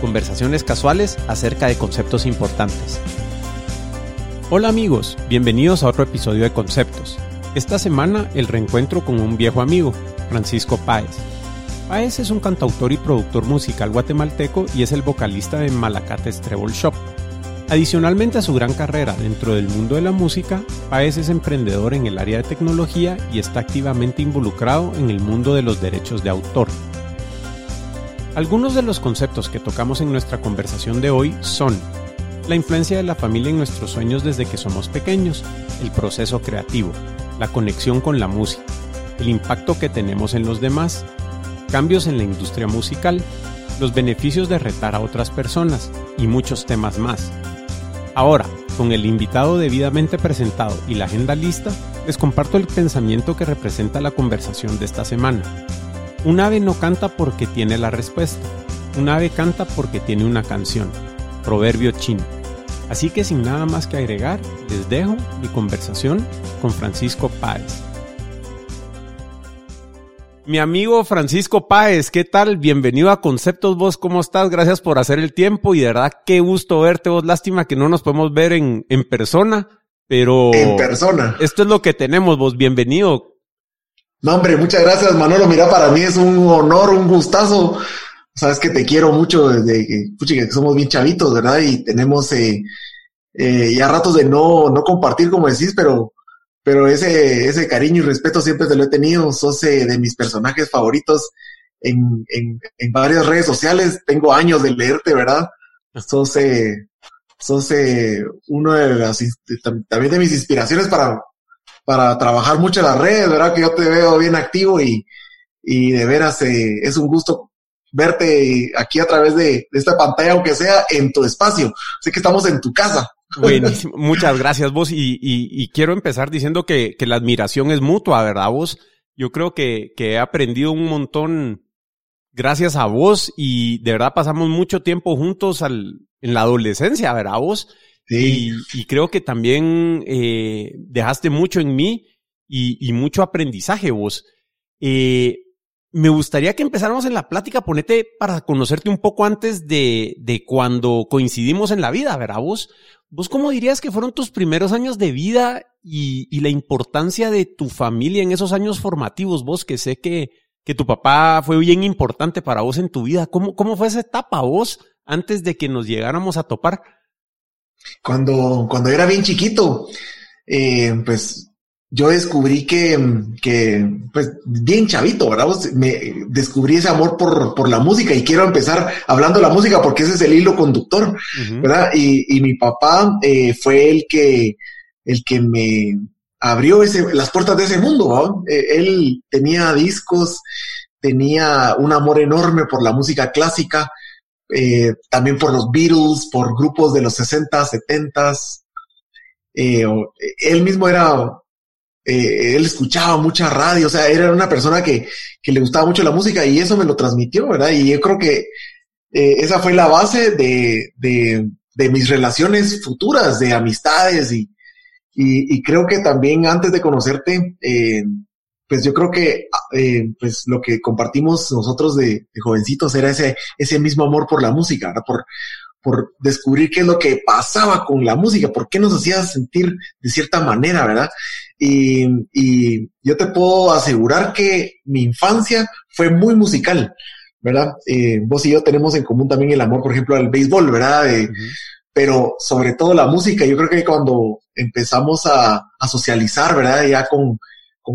conversaciones casuales acerca de conceptos importantes. Hola amigos, bienvenidos a otro episodio de Conceptos. Esta semana el reencuentro con un viejo amigo, Francisco Páez. Páez es un cantautor y productor musical guatemalteco y es el vocalista de Malacates Treble Shop. Adicionalmente a su gran carrera dentro del mundo de la música, Páez es emprendedor en el área de tecnología y está activamente involucrado en el mundo de los derechos de autor. Algunos de los conceptos que tocamos en nuestra conversación de hoy son la influencia de la familia en nuestros sueños desde que somos pequeños, el proceso creativo, la conexión con la música, el impacto que tenemos en los demás, cambios en la industria musical, los beneficios de retar a otras personas y muchos temas más. Ahora, con el invitado debidamente presentado y la agenda lista, les comparto el pensamiento que representa la conversación de esta semana. Un ave no canta porque tiene la respuesta. Un ave canta porque tiene una canción. Proverbio chino. Así que sin nada más que agregar, les dejo mi conversación con Francisco Páez. Mi amigo Francisco Páez, ¿qué tal? Bienvenido a Conceptos Vos, ¿cómo estás? Gracias por hacer el tiempo y de verdad qué gusto verte vos. Lástima que no nos podemos ver en, en persona, pero... En persona. Esto es lo que tenemos vos. Bienvenido. No, hombre, muchas gracias, Manolo. Mira, para mí es un honor, un gustazo. Sabes que te quiero mucho desde que, que somos bien chavitos, ¿verdad? Y tenemos eh, eh, ya ratos de no, no compartir, como decís, pero, pero ese, ese cariño y respeto siempre te lo he tenido. Sos eh, de mis personajes favoritos en, en, en, varias redes sociales. Tengo años de leerte, ¿verdad? Sos, eh, sos eh, uno de las, también de mis inspiraciones para, para trabajar mucho en las redes, ¿verdad? Que yo te veo bien activo y, y de veras eh, es un gusto verte aquí a través de, esta pantalla, aunque sea en tu espacio. Sé que estamos en tu casa. Buenísimo. Muchas gracias vos y, y, y quiero empezar diciendo que, que, la admiración es mutua, ¿verdad vos? Yo creo que, que he aprendido un montón gracias a vos y de verdad pasamos mucho tiempo juntos al, en la adolescencia, ¿verdad vos? Y, y, creo que también eh, dejaste mucho en mí y, y mucho aprendizaje vos. Eh, me gustaría que empezáramos en la plática, ponete para conocerte un poco antes de, de cuando coincidimos en la vida, ¿verdad vos? ¿Vos cómo dirías que fueron tus primeros años de vida y, y la importancia de tu familia en esos años formativos? Vos que sé que, que tu papá fue bien importante para vos en tu vida. ¿Cómo, cómo fue esa etapa vos antes de que nos llegáramos a topar? Cuando, cuando era bien chiquito, eh, pues yo descubrí que, que, pues bien chavito, ¿verdad? Me descubrí ese amor por, por la música y quiero empezar hablando de la música porque ese es el hilo conductor, ¿verdad? Y, y mi papá eh, fue el que, el que me abrió ese, las puertas de ese mundo, ¿verdad? Eh, él tenía discos, tenía un amor enorme por la música clásica, eh, también por los Beatles, por grupos de los 60, 70. Eh, él mismo era, eh, él escuchaba mucha radio, o sea, era una persona que, que, le gustaba mucho la música y eso me lo transmitió, ¿verdad? Y yo creo que eh, esa fue la base de, de, de, mis relaciones futuras, de amistades y, y, y, creo que también antes de conocerte, pues yo creo que eh, pues lo que compartimos nosotros de, de, jovencitos era ese, ese mismo amor por la música, ¿no? por, por descubrir qué es lo que pasaba con la música, por qué nos hacía sentir de cierta manera, ¿verdad? Y, y yo te puedo asegurar que mi infancia fue muy musical, ¿verdad? Eh, vos y yo tenemos en común también el amor, por ejemplo, al béisbol, ¿verdad? Eh, uh -huh. Pero sobre todo la música, yo creo que cuando empezamos a, a socializar, ¿verdad? Ya con,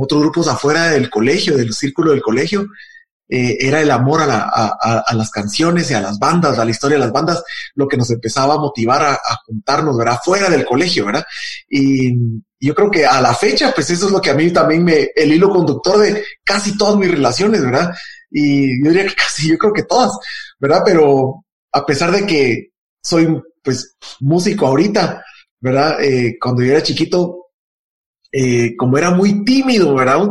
otros grupos afuera del colegio, del círculo del colegio, eh, era el amor a, la, a, a, las canciones y a las bandas, a la historia de las bandas, lo que nos empezaba a motivar a, a juntarnos, ¿verdad? Fuera del colegio, ¿verdad? Y yo creo que a la fecha, pues eso es lo que a mí también me, el hilo conductor de casi todas mis relaciones, ¿verdad? Y yo diría que casi, yo creo que todas, ¿verdad? Pero a pesar de que soy pues músico ahorita, ¿verdad? Eh, cuando yo era chiquito, eh, como era muy tímido, ¿verdad?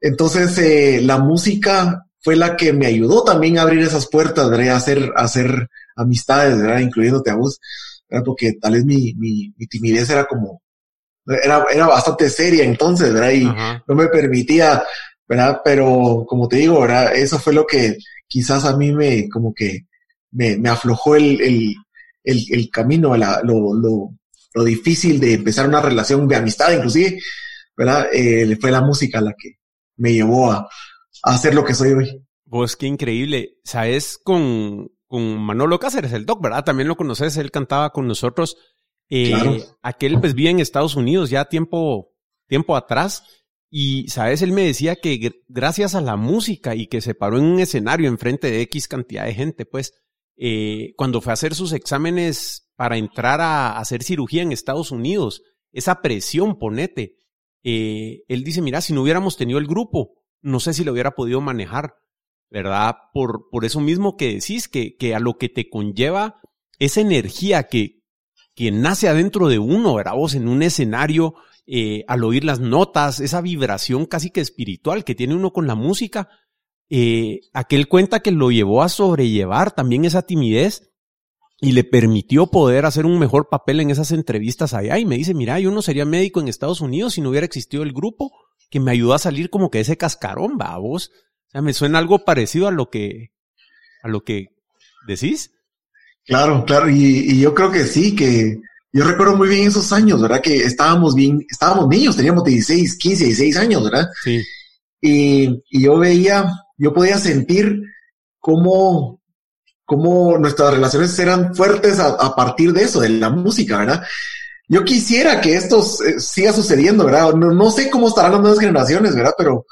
Entonces eh, la música fue la que me ayudó también a abrir esas puertas, ¿verdad? A hacer, a hacer amistades, ¿verdad? Incluyéndote a vos, ¿verdad? Porque tal vez mi, mi, mi timidez era como, era, era bastante seria entonces, ¿verdad? Y no me permitía, ¿verdad? Pero como te digo, ¿verdad? Eso fue lo que quizás a mí me, como que me, me aflojó el, el, el, el camino, la, lo, lo, lo, difícil de empezar una relación de amistad, inclusive, ¿verdad? Eh, fue la música la que me llevó a, a hacer lo que soy hoy. Vos, qué increíble. Sabes, con, con Manolo Cáceres, el doc, ¿verdad? También lo conoces, él cantaba con nosotros. Eh, Aquel pues vive en Estados Unidos ya tiempo, tiempo atrás. Y, ¿sabes? Él me decía que gracias a la música y que se paró en un escenario enfrente de X cantidad de gente, pues, eh, cuando fue a hacer sus exámenes para entrar a, hacer cirugía en Estados Unidos, esa presión, ponete, eh, él dice, mira, si no hubiéramos tenido el grupo, no sé si lo hubiera podido manejar, ¿verdad? Por, por eso mismo que decís, que, que a lo que te conlleva esa energía que, que nace adentro de uno, ¿verdad? Vos en un escenario, eh, al oír las notas, esa vibración casi que espiritual que tiene uno con la música, eh, aquel cuenta que lo llevó a sobrellevar también esa timidez y le permitió poder hacer un mejor papel en esas entrevistas allá. Y me dice, mira, yo no sería médico en Estados Unidos si no hubiera existido el grupo que me ayudó a salir como que ese cascarón, va, vos. O sea, me suena algo parecido a lo que, a lo que decís. Claro, claro, y, yo creo que sí, que yo recuerdo muy bien esos años, ¿verdad? Que estábamos bien, estábamos niños, teníamos 16, 15, 16 años, ¿verdad? Sí. Y, y yo veía, yo podía sentir cómo, cómo nuestras relaciones eran fuertes a, partir de eso, de la música, ¿verdad? Yo quisiera que esto eh, siga sucediendo, ¿verdad? No, no, sé cómo estarán las nuevas generaciones, ¿verdad? Pero,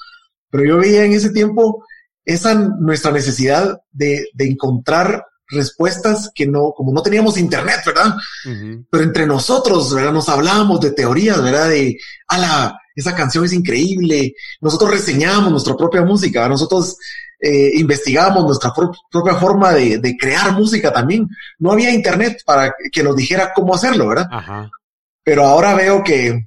pero yo veía en ese tiempo esa nuestra necesidad de, de encontrar respuestas que no, como no teníamos internet, ¿verdad? Pero entre nosotros, ¿verdad? Nos hablábamos de teorías, ¿verdad? De, ala, esa canción es increíble. Nosotros reseñábamos nuestra propia música, nosotros eh, investigábamos nuestra propia forma de, de, crear música también. No había internet para que nos dijera cómo hacerlo, ¿verdad? Ajá. Pero ahora veo que,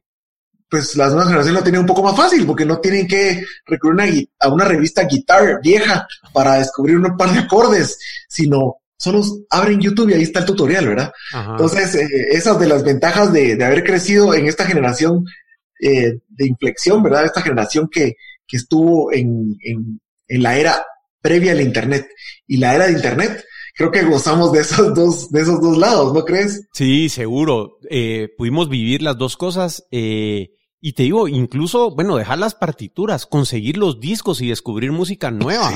pues las nuevas generaciones lo tienen un poco más fácil porque no tienen que recurrir a una revista guitar vieja para descubrir un par de acordes, sino solo abren YouTube y ahí está el tutorial, ¿verdad? Entonces, eh, esas de las ventajas de, de, haber crecido en esta generación eh, de inflexión, ¿verdad? Esta generación que, que estuvo en, en, en, la era previa al Internet y la era de Internet. Creo que gozamos de esos dos, de esos dos lados, ¿no crees? Sí, seguro. Eh, pudimos vivir las dos cosas. Eh, y te digo, incluso, bueno, dejar las partituras, conseguir los discos y descubrir música nueva.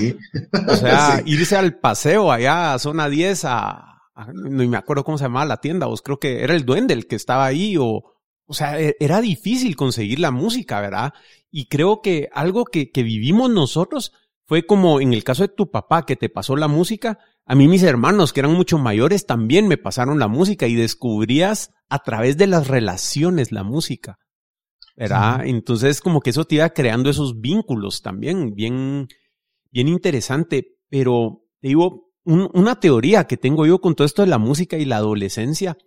O sea, irse al paseo allá a zona 10 a, no me acuerdo cómo se llamaba la tienda, vos creo que era el duende el que estaba ahí o, o sea, e, era difícil conseguir la música, ¿verdad? Y creo que algo que, que vivimos nosotros fue como en el caso de tu papá que te pasó la música, a mí mis hermanos que eran mucho mayores también me pasaron la música y descubrías a través de las relaciones la música. ¿verdad? Entonces, como que eso te iba creando esos vínculos también, bien, bien interesante. Pero, te digo, una teoría que tengo yo con todo esto de la música y la adolescencia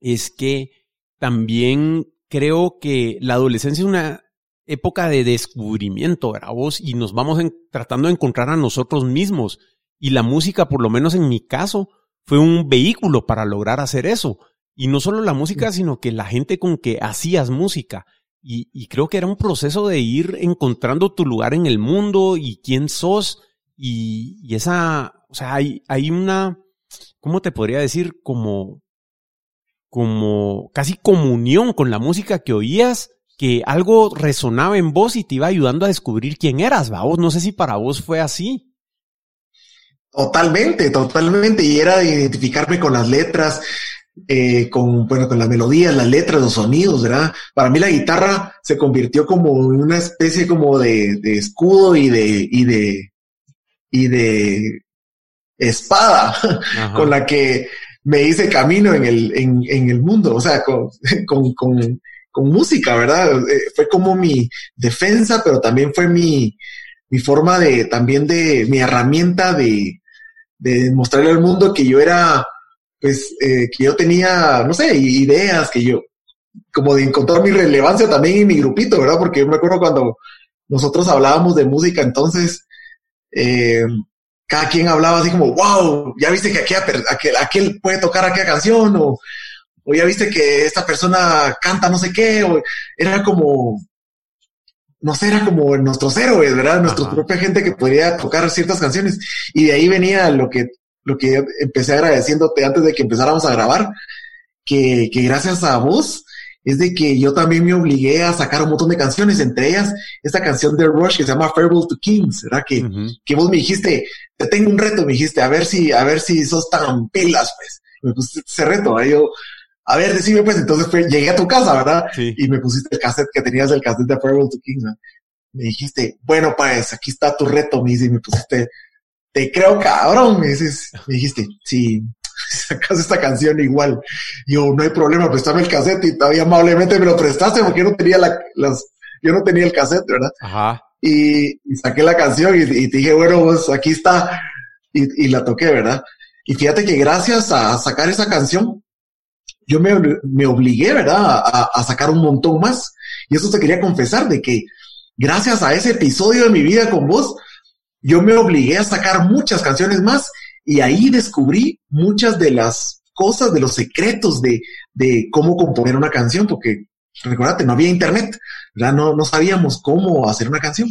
es que también creo que la adolescencia es una época de descubrimiento, ¿verdad? Vos, y nos vamos tratando de encontrar a nosotros mismos. Y la música, por lo menos en mi caso, fue un vehículo para lograr hacer eso. Y no solo la música, sino que la gente con que hacías música. Y, creo que era un proceso de ir encontrando tu lugar en el mundo y quién sos. Y, esa, o sea, hay, hay una, ¿cómo te podría decir? Como, como casi comunión con la música que oías, que algo resonaba en vos y te iba ayudando a descubrir quién eras, vos. No sé si para vos fue así. Totalmente, totalmente. Y era de identificarme con las letras, eh, con, bueno, con la melodía, las letras, los sonidos, ¿verdad? Para mí la guitarra se convirtió como en una especie como de, de escudo y de, y de, y de espada con la que me hice camino en el, en, en el mundo, o sea, con, con, con, con música, ¿verdad? Eh, fue como mi defensa, pero también fue mi, mi forma de, también de, mi herramienta de, mostrarle al mundo que yo era pues, eh, que yo tenía, no sé, ideas que yo, como de encontrar mi relevancia también en mi grupito, ¿verdad? Porque yo me acuerdo cuando nosotros hablábamos de música, entonces, eh, cada quien hablaba así como, wow, ya viste que aquel, aquel puede tocar aquella canción, o, o ya viste que esta persona canta no sé qué, o era como, no sé, era como nuestros héroes, ¿verdad? Nuestra propia gente que podría tocar ciertas canciones. Y de ahí venía lo que, lo que empecé agradeciéndote antes de que empezáramos a grabar, que, que gracias a vos, es de que yo también me obligué a sacar un montón de canciones, entre ellas esta canción de Rush que se llama Farewell to Kings, ¿verdad? Que, que vos me dijiste, te tengo un reto, me dijiste, a ver si, a ver si sos tan pilas, pues. Me pusiste ese reto, ahí yo, a ver, decime pues, entonces fue, llegué a tu casa, ¿verdad? Y me pusiste el cassette que tenías, el cassette de Farewell to Kings, Me dijiste, bueno, pues, aquí está tu reto, me dice, y me pusiste, te creo cabrón, me dices, me dijiste, si sacas esta canción igual. yo, no hay problema, préstame el cassette y todavía amablemente me lo prestaste porque yo no tenía la, las, yo no tenía el cassette, ¿verdad? Ajá. Y, saqué la canción y, te dije, bueno, pues aquí está. Y, y la toqué, ¿verdad? Y fíjate que gracias a sacar esa canción, yo me, me obligué, ¿verdad? A, sacar un montón más. Y eso te quería confesar de que gracias a ese episodio de mi vida con vos, yo me obligué a sacar muchas canciones más y ahí descubrí muchas de las cosas, de los secretos de, de cómo componer una canción, porque recuérdate, no había internet, ¿verdad? No, no sabíamos cómo hacer una canción.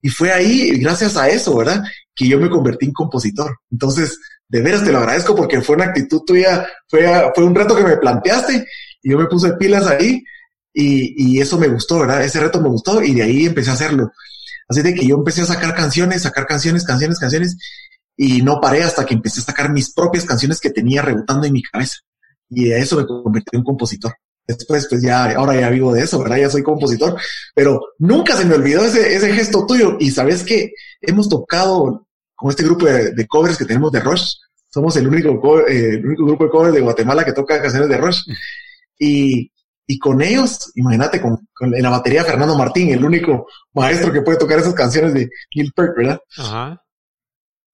Y fue ahí, gracias a eso, ¿verdad? Que yo me convertí en compositor. Entonces, de veras te lo agradezco porque fue una actitud tuya, fue, fue un reto que me planteaste y yo me puse pilas ahí y, y eso me gustó, ¿verdad? Ese reto me gustó y de ahí empecé a hacerlo. Así de que yo empecé a sacar canciones, sacar canciones, canciones, canciones y no paré hasta que empecé a sacar mis propias canciones que tenía rebotando en mi cabeza. Y a eso me convertí en compositor. Después, pues ya, ahora ya vivo de eso, ¿verdad? Ya soy compositor, pero nunca se me olvidó ese, ese gesto tuyo. Y sabes que hemos tocado con este grupo de, covers que tenemos de Rush. Somos el único, eh, el único grupo de covers de Guatemala que toca canciones de Rush. Y, y con ellos, imagínate, con, con, en la batería Fernando Martín, el único maestro que puede tocar esas canciones de Neil Peart, ¿verdad? Ajá.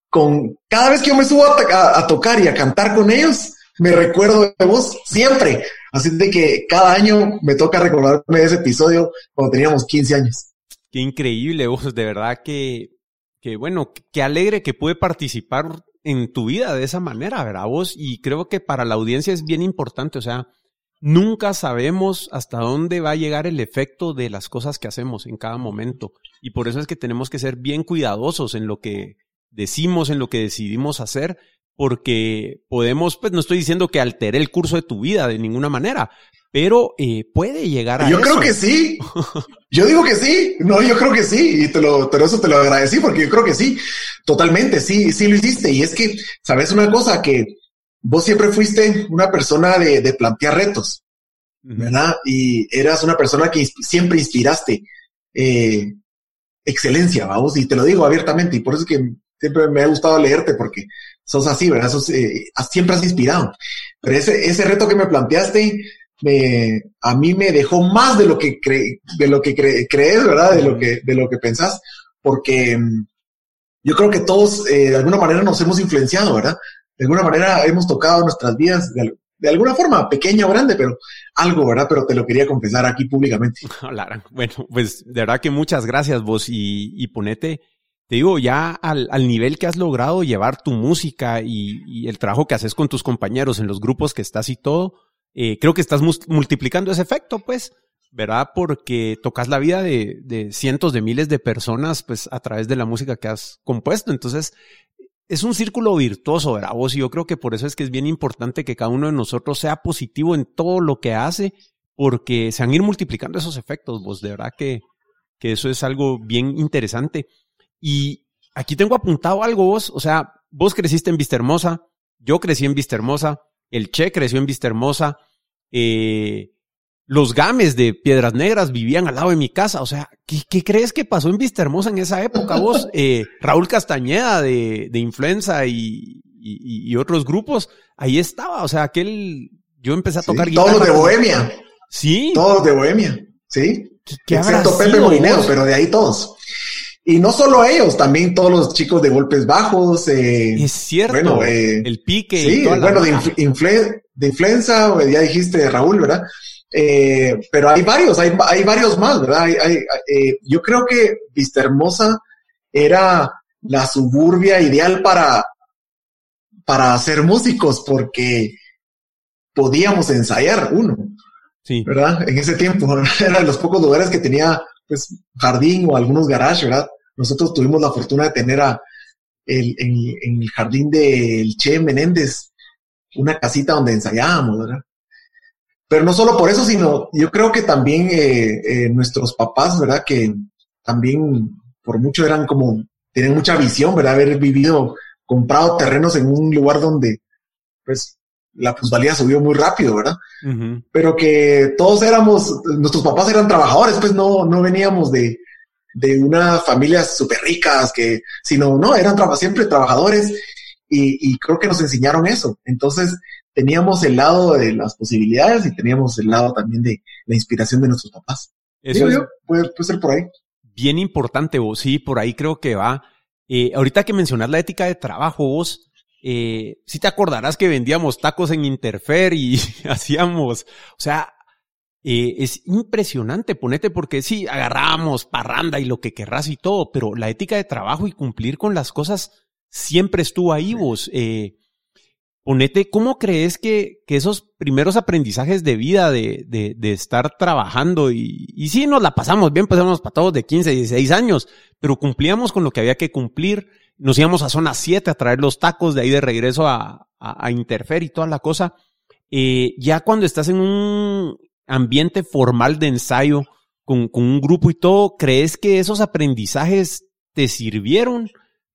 Con cada vez que yo me subo a, a, tocar y a cantar con ellos, me recuerdo de vos siempre. Así de que cada año me toca recordarme de ese episodio cuando teníamos 15 años. Qué increíble, vos, de verdad que que bueno, qué alegre que puede participar en tu vida de esa manera, ¿verdad? Vos, y creo que para la audiencia es bien importante, o sea, nunca sabemos hasta dónde va a llegar el efecto de las cosas que hacemos en cada momento. Y por eso es que tenemos que ser bien cuidadosos en lo que decimos, en lo que decidimos hacer, porque podemos, pues no estoy diciendo que altere el curso de tu vida de ninguna manera, pero eh, puede llegar a Yo creo que sí. Yo digo que sí. No, yo creo que sí. Y te lo, pero eso te lo agradecí porque yo creo que sí. Totalmente. Sí, sí lo hiciste. Y es que, sabes una cosa que vos siempre fuiste una persona de, de plantear retos, ¿verdad? Y eras una persona que siempre inspiraste eh, excelencia, vamos. Y te lo digo abiertamente. Y por eso es que siempre me ha gustado leerte porque sos así, ¿verdad? Sos, eh, siempre has inspirado. Pero ese, ese reto que me planteaste, me, a mí me dejó más de lo que cre, de lo que crees, ¿verdad? De lo que, de lo que pensás, porque mm, yo creo que todos eh, de alguna manera nos hemos influenciado, ¿verdad? De alguna manera hemos tocado nuestras vidas de, de, alguna forma, pequeña o grande, pero algo, ¿verdad? Pero te lo quería confesar aquí públicamente. Bueno, pues de verdad que muchas gracias vos y, y ponete, te digo, ya al, al, nivel que has logrado llevar tu música y, el trabajo que haces con tus compañeros en los grupos que estás y todo, eh, creo que estás multiplicando ese efecto, pues, ¿verdad? Porque tocas la vida de, de, cientos de miles de personas, pues, a través de la música que has compuesto. Entonces, es un círculo virtuoso, ¿verdad? Vos, y yo creo que por eso es que es bien importante que cada uno de nosotros sea positivo en todo lo que hace, porque se van a ir multiplicando esos efectos, vos, de verdad que, que eso es algo bien interesante. Y aquí tengo apuntado algo, vos, o sea, vos creciste en Vista Hermosa, yo crecí en Vista Hermosa, el Che creció en Vista Hermosa. Eh, los games de Piedras Negras vivían al lado de mi casa. O sea, ¿qué, crees que pasó en Vista Hermosa en esa época vos? Eh, Raúl Castañeda de, de Influenza y, y, otros grupos, ahí estaba. O sea, aquel, yo empecé a tocar guitarra. Todos de Bohemia. Sí. Todos de Bohemia. Sí. ¿Qué, Excepto Pepe Molinero, pero de ahí todos. Y no solo ellos, también todos los chicos de golpes bajos. Eh, es cierto. Bueno, eh, el pique. Sí, bueno, de, de, influenza, ya dijiste Raúl, ¿verdad? Eh, pero hay varios, hay, hay varios más, ¿verdad? Hay, eh, yo creo que Vista Hermosa era la suburbia ideal para, para ser músicos porque podíamos ensayar uno. Sí. ¿Verdad? En ese tiempo era de los pocos lugares que tenía pues jardín o algunos garages, ¿verdad? Nosotros tuvimos la fortuna de tener a el, en, el jardín del Che Menéndez una casita donde ensayábamos, ¿verdad? Pero no solo por eso, sino yo creo que también eh, eh, nuestros papás, ¿verdad? Que también por mucho eran como, tenían mucha visión, ¿verdad? Haber vivido, comprado terrenos en un lugar donde, pues, la plusvalía subió muy rápido, ¿verdad? Pero que todos éramos, nuestros papás eran trabajadores, pues no, no veníamos de, de unas familias súper ricas, que, sino, no, eran siempre trabajadores y, y, creo que nos enseñaron eso. Entonces, teníamos el lado de las posibilidades y teníamos el lado también de la inspiración de nuestros papás. Eso puede, ser por ahí. Bien importante, vos, sí, por ahí creo que va. Eh, ahorita que mencionas la ética de trabajo, vos, eh, sí te acordarás que vendíamos tacos en Interfer y hacíamos, o sea, eh, es impresionante, ponete, porque sí, agarramos parranda y lo que querrás y todo, pero la ética de trabajo y cumplir con las cosas siempre estuvo ahí vos. Eh, ponete, ¿cómo crees que, que, esos primeros aprendizajes de vida, de, de, de estar trabajando y, y sí, nos la pasamos bien, pasamos para todos de 15, 16 años, pero cumplíamos con lo que había que cumplir. Nos íbamos a zona 7 a traer los tacos, de ahí de regreso a, a, a Interfer y toda la cosa. Eh, ya cuando estás en un, ambiente formal de ensayo con, un grupo y todo, ¿crees que esos aprendizajes te sirvieron?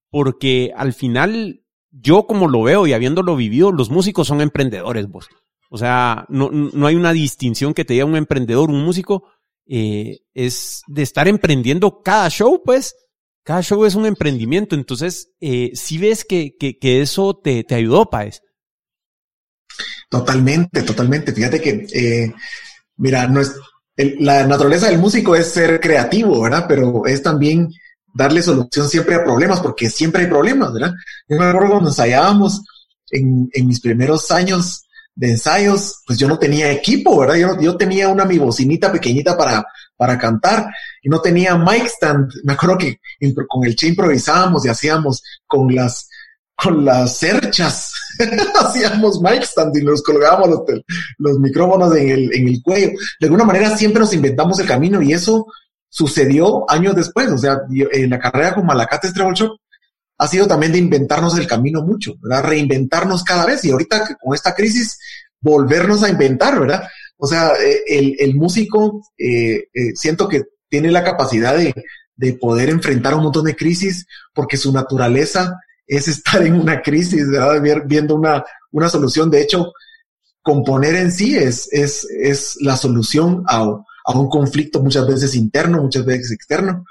Porque al final, yo como lo veo y habiéndolo vivido, los músicos son emprendedores, vos. O sea, no, no hay una distinción que te diga un emprendedor, un músico, eh, es de estar emprendiendo cada show, pues. Cada show es un emprendimiento. Entonces, eh, si ves que, que, que, eso te, te ayudó, Paez. Totalmente, totalmente. Fíjate que eh, Mira, no es, la naturaleza del músico es ser creativo, ¿verdad? Pero es también darle solución siempre a problemas, porque siempre hay problemas, ¿verdad? Yo me acuerdo cuando ensayábamos en, en mis primeros años de ensayos, pues yo no tenía equipo, ¿verdad? Yo, yo tenía una mi bocinita pequeñita para, para cantar y no tenía mic stand. Me acuerdo que con el Che improvisábamos y hacíamos con las, con las cerchas hacíamos mic stand y nos colgábamos los, los micrófonos en el, en el cuello. De alguna manera siempre nos inventamos el camino y eso sucedió años después. O sea, en la carrera con Malacates Treble Shop ha sido también de inventarnos el camino mucho, ¿verdad? Reinventarnos cada vez y ahorita con esta crisis volvernos a inventar, ¿verdad? O sea, eh, el, el músico eh, eh, siento que tiene la capacidad de, de poder enfrentar un montón de crisis porque su naturaleza es estar en una crisis, ¿verdad? viendo una, una solución. De hecho, componer en sí es, es, es la solución a, a, un conflicto muchas veces interno, muchas veces externo,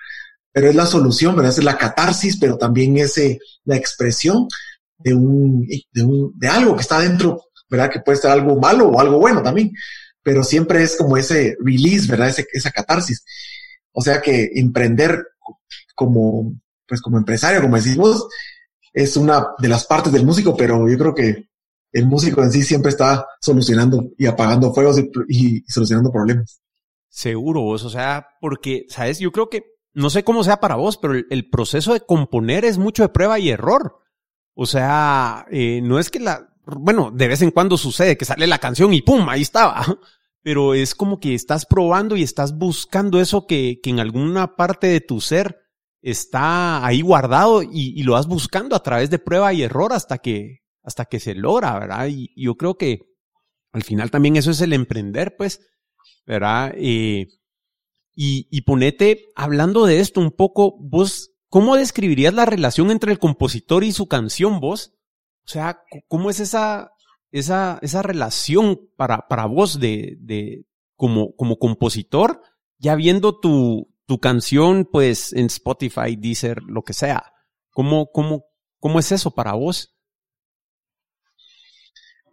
pero es la solución, ¿verdad? Es la catarsis, pero también es la expresión de, un, de, un, de algo que está dentro, ¿verdad? Que puede ser algo malo o algo bueno también, pero siempre es como ese release, ¿verdad? Ese, esa catarsis. O sea que emprender como, pues como empresario, como decimos, es una de las partes del músico, pero yo creo que el músico en sí siempre está solucionando y apagando fuegos y, solucionando problemas. Seguro vos, o sea, porque, ¿sabes? Yo creo que, no sé cómo sea para vos, pero el, proceso de componer es mucho de prueba y error. O sea, eh, no es que la, bueno, de vez en cuando sucede que sale la canción y ¡pum! Ahí estaba. Pero es como que estás probando y estás buscando eso que, que en alguna parte de tu ser está ahí guardado y, lo vas buscando a través de prueba y error hasta que, hasta que se logra, ¿verdad? Y, yo creo que al final también eso es el emprender, pues, ¿verdad? Eh, y, y ponete, hablando de esto un poco, vos, ¿cómo describirías la relación entre el compositor y su canción, vos? O sea, ¿cómo es esa, esa, esa relación para, para vos de, de, como, como compositor, ya viendo tu, tu canción, pues, en Spotify, Deezer, lo que sea. ¿Cómo, cómo, cómo es eso para vos?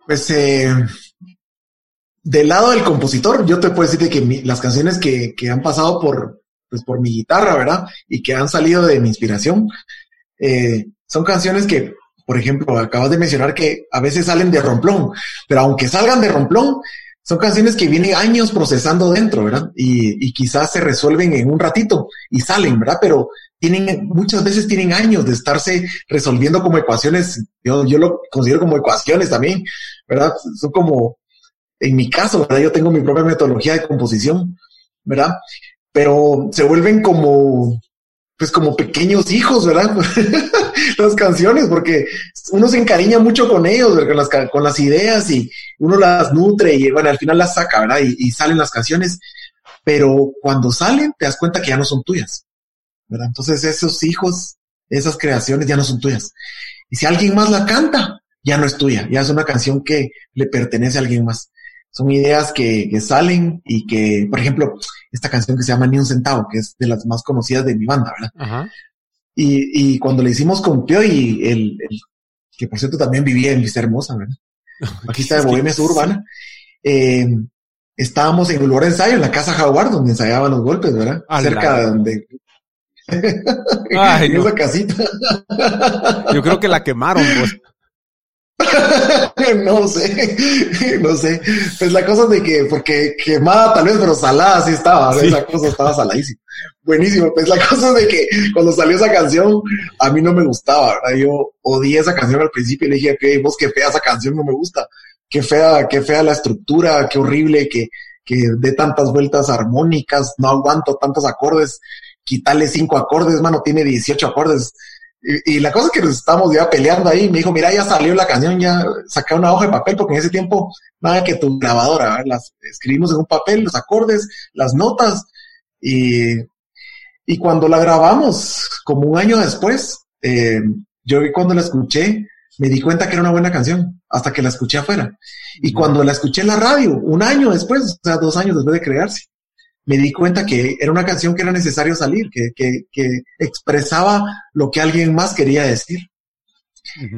Pues, eh, del lado del compositor, yo te puedo decir que las canciones que, que, han pasado por, pues por mi guitarra, ¿verdad? Y que han salido de mi inspiración. Eh, son canciones que, por ejemplo, acabas de mencionar que a veces salen de romplón, pero aunque salgan de romplón, son canciones que vienen años procesando dentro, ¿verdad? Y, y quizás se resuelven en un ratito y salen, ¿verdad? Pero tienen, muchas veces tienen años de estarse resolviendo como ecuaciones. Yo, yo lo considero como ecuaciones también, ¿verdad? Son como, en mi caso, ¿verdad? Yo tengo mi propia metodología de composición, ¿verdad? Pero se vuelven como, pues como pequeños hijos, ¿verdad? las canciones, porque uno se encariña mucho con ellos, con las, con las ideas y uno las nutre y bueno, al final las saca, ¿verdad? Y, y salen las canciones, pero cuando salen te das cuenta que ya no son tuyas, ¿verdad? Entonces esos hijos, esas creaciones ya no son tuyas. Y si alguien más la canta, ya no es tuya, ya es una canción que le pertenece a alguien más. Son ideas que, que salen y que, por ejemplo, esta canción que se llama Ni un centavo, que es de las más conocidas de mi banda, ¿verdad? Ajá. Y, y cuando le hicimos con Pio y el, el, que por cierto también vivía en Vista Hermosa, ¿verdad? Aquí está de Bohemia Urbana. Eh, estábamos en el lugar de ensayo, en la casa Howard, donde ensayaban los golpes, ¿verdad? Cerca de donde Ay, en esa casita. Yo creo que la quemaron, pues. no sé, no sé. Pues la cosa es de que, porque quemada tal vez, pero salada sí estaba, esa cosa estaba saladísima. Buenísimo. Pues la cosa es de que cuando salió esa canción, a mí no me gustaba, ¿verdad? Yo odié esa canción al principio y le dije, ok, vos qué fea esa canción, no me gusta. Qué fea, qué fea la estructura, qué horrible, que, que dé tantas vueltas armónicas, no aguanto tantos acordes quitarle cinco acordes, mano, tiene 18 acordes. Y, la cosa es que nos estamos ya peleando ahí, me dijo, mira, ya salió la canción, ya saca una hoja de papel, porque en ese tiempo, nada que tu grabadora, las escribimos en un papel, los acordes, las notas, y, y cuando la grabamos, como un año después, eh, yo cuando la escuché, me di cuenta que era una buena canción, hasta que la escuché afuera. Y cuando la escuché en la radio, un año después, o sea, dos años después de crearse, me di cuenta que era una canción que era necesario salir, que, que, que expresaba lo que alguien más quería decir.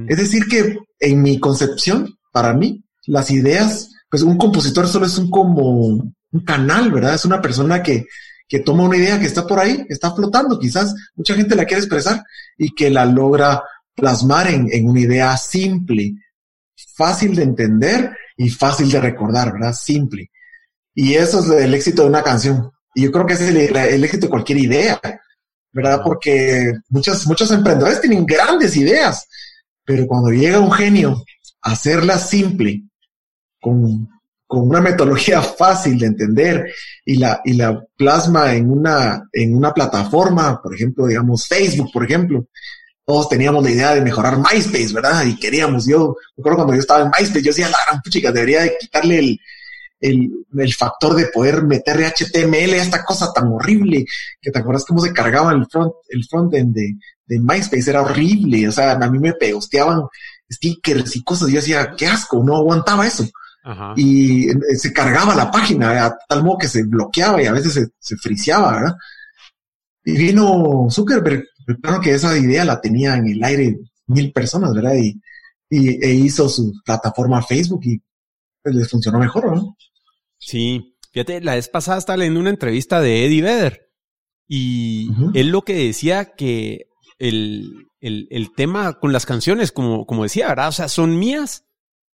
Es decir, que en mi concepción, para mí, las ideas, pues un compositor solo es un como un canal, ¿verdad? Es una persona que, que toma una idea que está por ahí, está flotando, quizás mucha gente la quiere expresar y que la logra plasmar en, en una idea simple, fácil de entender y fácil de recordar, ¿verdad? Simple. Y eso es el éxito de una canción. Y yo creo que es el, éxito de cualquier idea, ¿verdad? Porque muchos, muchos emprendedores tienen grandes ideas, pero cuando llega un genio a hacerla simple, con, con una metodología fácil de entender y la, y la plasma en una, en una plataforma, por ejemplo, digamos Facebook, por ejemplo, todos teníamos la idea de mejorar MySpace, ¿verdad? Y queríamos, yo me acuerdo cuando yo estaba en MySpace, yo decía, la gran puchica, debería de quitarle el, el, el, factor de poder meterle HTML a esta cosa tan horrible, que te acuerdas cómo se cargaba el front, el frontend de, de MySpace, era horrible, o sea, a mí me pegosteaban stickers y cosas, y yo decía, qué asco, no aguantaba eso. Y eh, se cargaba la página a tal modo que se bloqueaba y a veces se, se friseaba, ¿verdad? Y vino Zuckerberg, claro que esa idea la tenía en el aire mil personas, ¿verdad? Y, y e hizo su plataforma Facebook y pues, les funcionó mejor, ¿no? Sí, fíjate, la vez pasada estaba leyendo una entrevista de Eddie Vedder y él lo que decía que el, el, el, tema con las canciones, como, como decía, ¿verdad? O sea, son mías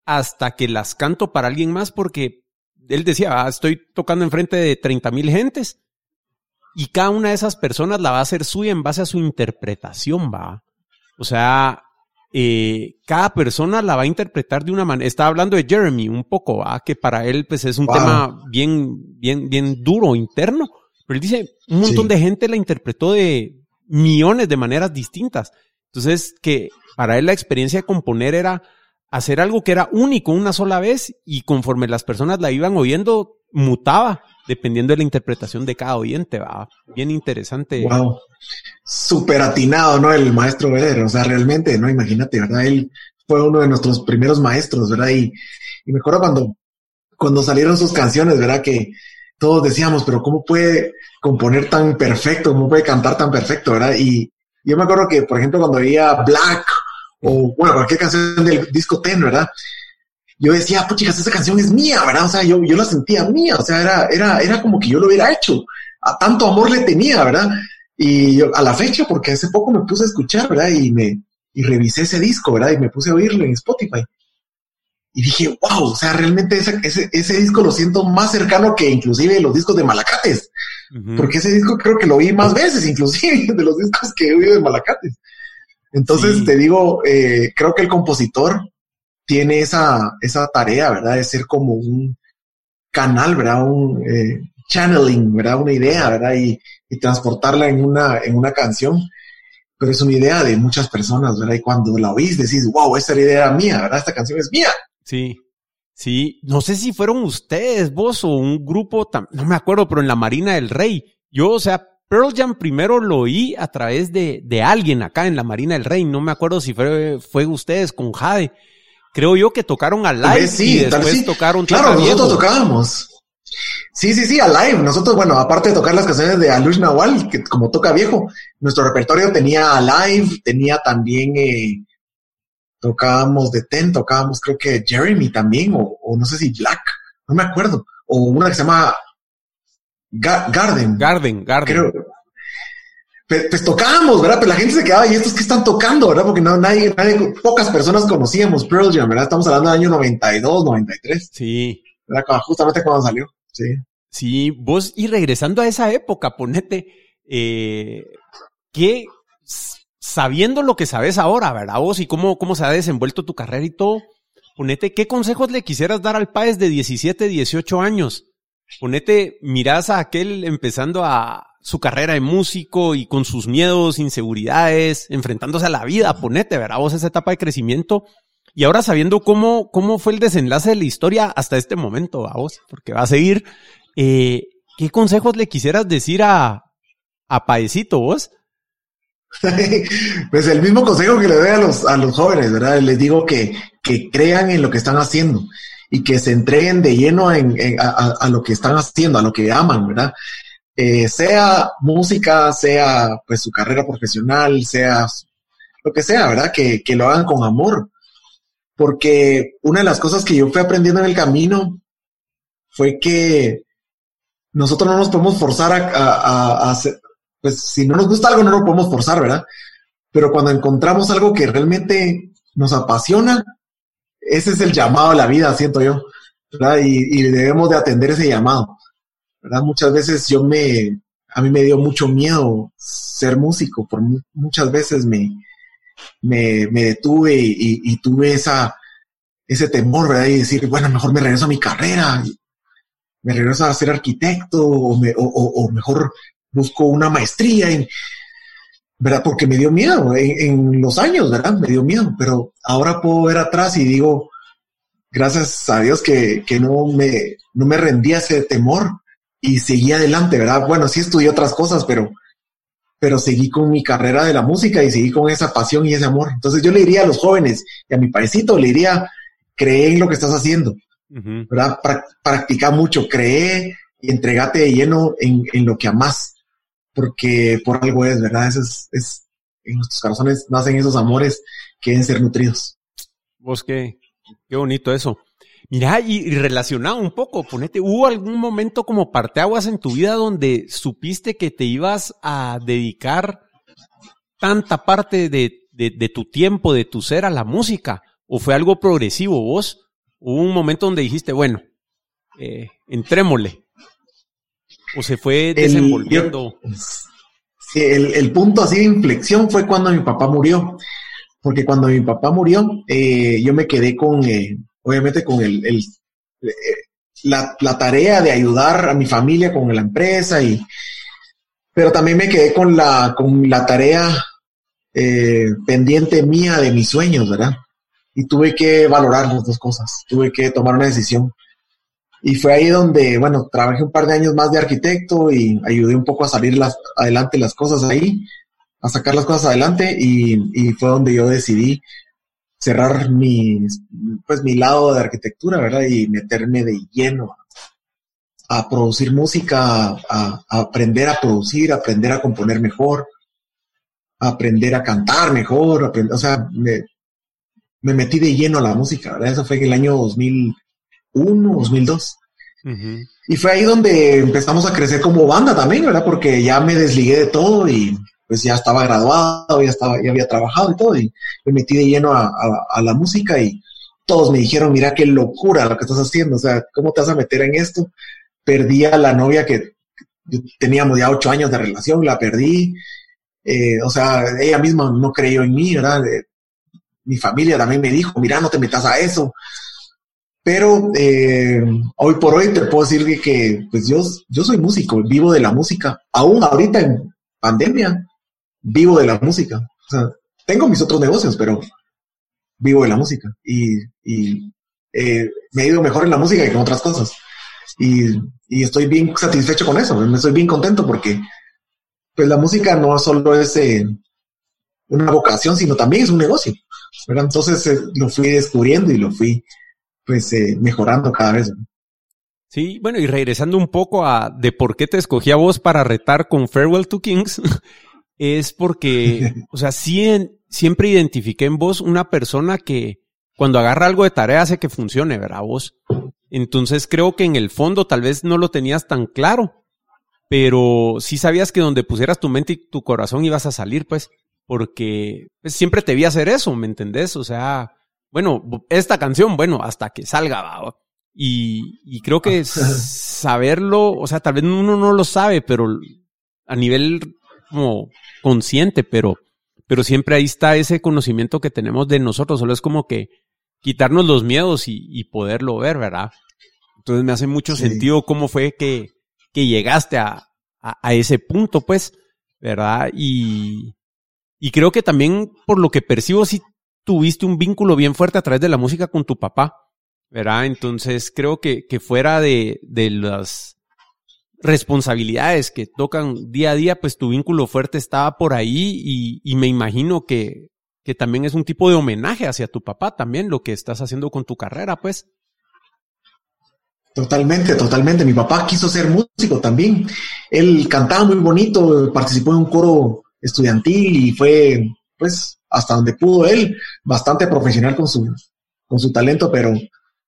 hasta que las canto para alguien más porque él decía, ah, estoy tocando enfrente de 30 mil gentes y cada una de esas personas la va a hacer suya en base a su interpretación, va. O sea, eh, cada persona la va a interpretar de una manera. Estaba hablando de Jeremy un poco, que para él pues es un tema bien, bien, bien duro, interno. Pero él dice, un montón de gente la interpretó de millones de maneras distintas. Entonces, que para él la experiencia de componer era hacer algo que era único una sola vez y conforme las personas la iban oyendo, mutaba dependiendo de la interpretación de cada oyente, va. Bien interesante. Wow. Súper atinado, ¿no? El maestro Vedder, o sea, realmente, ¿no? Imagínate, ¿verdad? Él fue uno de nuestros primeros maestros, ¿verdad? Y, y me acuerdo cuando, cuando salieron sus canciones, ¿verdad? Que todos decíamos, pero ¿cómo puede componer tan perfecto? ¿Cómo puede cantar tan perfecto, ¿verdad? Y yo me acuerdo que, por ejemplo, cuando veía Black o, bueno, cualquier canción del disco Ten, ¿verdad? Yo decía, pues chicas, esa canción es mía, ¿verdad? O sea, yo, yo la sentía mía, o sea, era, era, era como que yo lo hubiera hecho. a tanto amor le tenía, ¿verdad? Y yo, a la fecha, porque hace poco me puse a escuchar, ¿verdad? Y me, y revisé ese disco, ¿verdad? Y me puse a oírlo en Spotify. Y dije, wow, o sea, realmente ese, ese, ese disco lo siento más cercano que inclusive los discos de Malacates. Porque ese disco creo que lo oí más veces, inclusive, de los discos que he oído de Malacates. Entonces, te digo, eh, creo que el compositor tiene esa, esa tarea, ¿verdad? De ser como un canal, ¿verdad? Un eh, channeling, ¿verdad? Una idea, ¿verdad? Y, transportarla en una, en una canción. Pero es una idea de muchas personas, ¿verdad? Y cuando la oís decís, wow, esta idea era mía, ¿verdad? Esta canción es mía. Sí. Sí, no sé si fueron ustedes, vos o un grupo, no me acuerdo, pero en la Marina del Rey. Yo, o sea, Pearl Jam primero lo oí a través de, de alguien acá en la Marina del Rey. No me acuerdo si fue, fue ustedes con Jade creo yo que tocaron a live sí, y después tocaron Claro, nosotros tocábamos. Sí, sí, sí, a live. Nosotros, bueno, aparte de tocar las canciones de Alush Nawal, que como toca viejo, nuestro repertorio tenía a live, tenía también, eh, tocábamos de Ten, tocábamos creo que Jeremy también, o, no sé si Black, no me acuerdo, o una que se llama Garden. Garden, Garden. Creo, pues, tocábamos, ¿verdad? Pero la gente se quedaba, ¿y estos que están tocando, verdad? Porque no, nadie, nadie, pocas personas conocíamos Pearl Jam, ¿verdad? Estamos hablando del año 92, 93. Sí. ¿Verdad? Justamente cuando salió, sí. Sí, vos, y regresando a esa época, ponete, eh, que sabiendo lo que sabes ahora, ¿verdad? Vos y cómo, cómo se ha desenvuelto tu carrera y todo, ponete, ¿qué consejos le quisieras dar al país de 17, 18 años? Ponete, mirás a aquel empezando a, su carrera de músico y con sus miedos, inseguridades, enfrentándose a la vida, ponete, ¿verdad? Vos esa etapa de crecimiento. Y ahora sabiendo cómo, cómo fue el desenlace de la historia hasta este momento, a vos, porque va a seguir, eh, ¿qué consejos le quisieras decir a, a Paecito vos? pues el mismo consejo que le doy a los, a los jóvenes, ¿verdad? Les digo que, que crean en lo que están haciendo y que se entreguen de lleno en, a, lo que están haciendo, a lo que aman, ¿verdad? Eh, sea música, sea pues su carrera profesional, sea lo que sea, ¿verdad? Que, lo hagan con amor. Porque una de las cosas que yo fui aprendiendo en el camino fue que nosotros no nos podemos forzar a, hacer, pues si no nos gusta algo no lo podemos forzar, ¿verdad? Pero cuando encontramos algo que realmente nos apasiona, ese es el llamado a la vida, siento yo, ¿verdad? Y, debemos de atender ese llamado. ¿verdad? Muchas veces yo me, a mí me dio mucho miedo ser músico, por muchas veces me, me, detuve y, tuve esa, ese temor, ¿verdad? Y decir, bueno, mejor me regreso a mi carrera, me regreso a ser arquitecto o, me, o, mejor busco una maestría, en, ¿verdad? Porque me dio miedo en, en, los años, ¿verdad? Me dio miedo, pero ahora puedo ver atrás y digo, gracias a Dios que, que no, me, no me rendía ese temor y seguí adelante, ¿verdad? Bueno, sí estudié otras cosas, pero, pero seguí con mi carrera de la música y seguí con esa pasión y ese amor. Entonces yo le diría a los jóvenes y a mi parecito, le diría, cree en lo que estás haciendo, ¿verdad? practica mucho, cree y entregate de lleno en, en, lo que amas, porque por algo es, ¿verdad? Es, es, en nuestros corazones nacen esos amores que deben ser nutridos. Vos qué, qué bonito eso. Mira, y, relacionado un poco, ponete, ¿hubo algún momento como parteaguas en tu vida donde supiste que te ibas a dedicar tanta parte de, de, tu tiempo, de tu ser a la música? ¿O fue algo progresivo vos? ¿Hubo un momento donde dijiste, bueno, eh, entrémosle? ¿O se fue desenvolviendo? sí, el, el, punto así de inflexión fue cuando mi papá murió. Porque cuando mi papá murió, eh, yo me quedé con... Eh, obviamente con el, el eh, la, la, tarea de ayudar a mi familia con la empresa y pero también me quedé con la con la tarea eh, pendiente mía de mis sueños, ¿verdad? Y tuve que valorar las dos cosas, tuve que tomar una decisión. Y fue ahí donde, bueno, trabajé un par de años más de arquitecto y ayudé un poco a salir las, adelante las cosas ahí, a sacar las cosas adelante y, y fue donde yo decidí cerrar mi, pues, mi lado de arquitectura, ¿verdad? Y meterme de lleno a producir música, a, aprender a producir, a aprender a componer mejor, a aprender a cantar mejor, o sea, me, me, metí de lleno a la música, ¿verdad? Eso fue en el año 2001, 2002. Y fue ahí donde empezamos a crecer como banda también, ¿verdad? Porque ya me desligué de todo y pues ya estaba graduado, ya estaba, ya había trabajado y todo, y me metí de lleno a, la música y todos me dijeron, mira qué locura lo que estás haciendo, o sea, ¿cómo te vas a meter en esto? Perdí a la novia que teníamos ya ocho años de relación, la perdí, eh, o sea, ella misma no creyó en mí, ¿verdad? Eh, mi familia también me dijo, mira, no te metas a eso. Pero eh, hoy por hoy te puedo decir que, pues yo, yo soy músico, vivo de la música. Aún ahorita en pandemia, vivo de la música. O sea, tengo mis otros negocios, pero vivo de la música. Y, me he ido mejor en la música que en otras cosas. Y, estoy bien satisfecho con eso. Me estoy bien contento porque pues la música no solo es eh, una vocación, sino también es un negocio. Entonces eh, lo fui descubriendo y lo fui pues eh, mejorando cada vez. Sí, bueno, y regresando un poco a de por qué te escogí a vos para retar con Farewell to Kings, es porque, o sea, siempre identifiqué en vos una persona que cuando agarra algo de tarea hace que funcione, ¿verdad? Vos. Entonces creo que en el fondo tal vez no lo tenías tan claro, pero sí sabías que donde pusieras tu mente y tu corazón ibas a salir, pues, porque pues, siempre te vi hacer eso, ¿me entendés? O sea, bueno, esta canción, bueno, hasta que salga, ¿va? Y, y creo que saberlo, o sea, tal vez uno no lo sabe, pero a nivel como consciente, pero, pero siempre ahí está ese conocimiento que tenemos de nosotros, solo es como que quitarnos los miedos y, y poderlo ver, ¿verdad? Entonces me hace mucho sentido cómo fue que, que llegaste a, a, ese punto, pues, ¿verdad? Y, y creo que también, por lo que percibo, sí tuviste un vínculo bien fuerte a través de la música con tu papá, ¿verdad? Entonces creo que, que fuera de, de las responsabilidades que tocan día a día, pues tu vínculo fuerte estaba por ahí y, y me imagino que, que también es un tipo de homenaje hacia tu papá también, lo que estás haciendo con tu carrera, pues. Totalmente, totalmente. Mi papá quiso ser músico también. Él cantaba muy bonito, participó en un coro estudiantil y fue, pues, hasta donde pudo él, bastante profesional con su, con su talento, pero,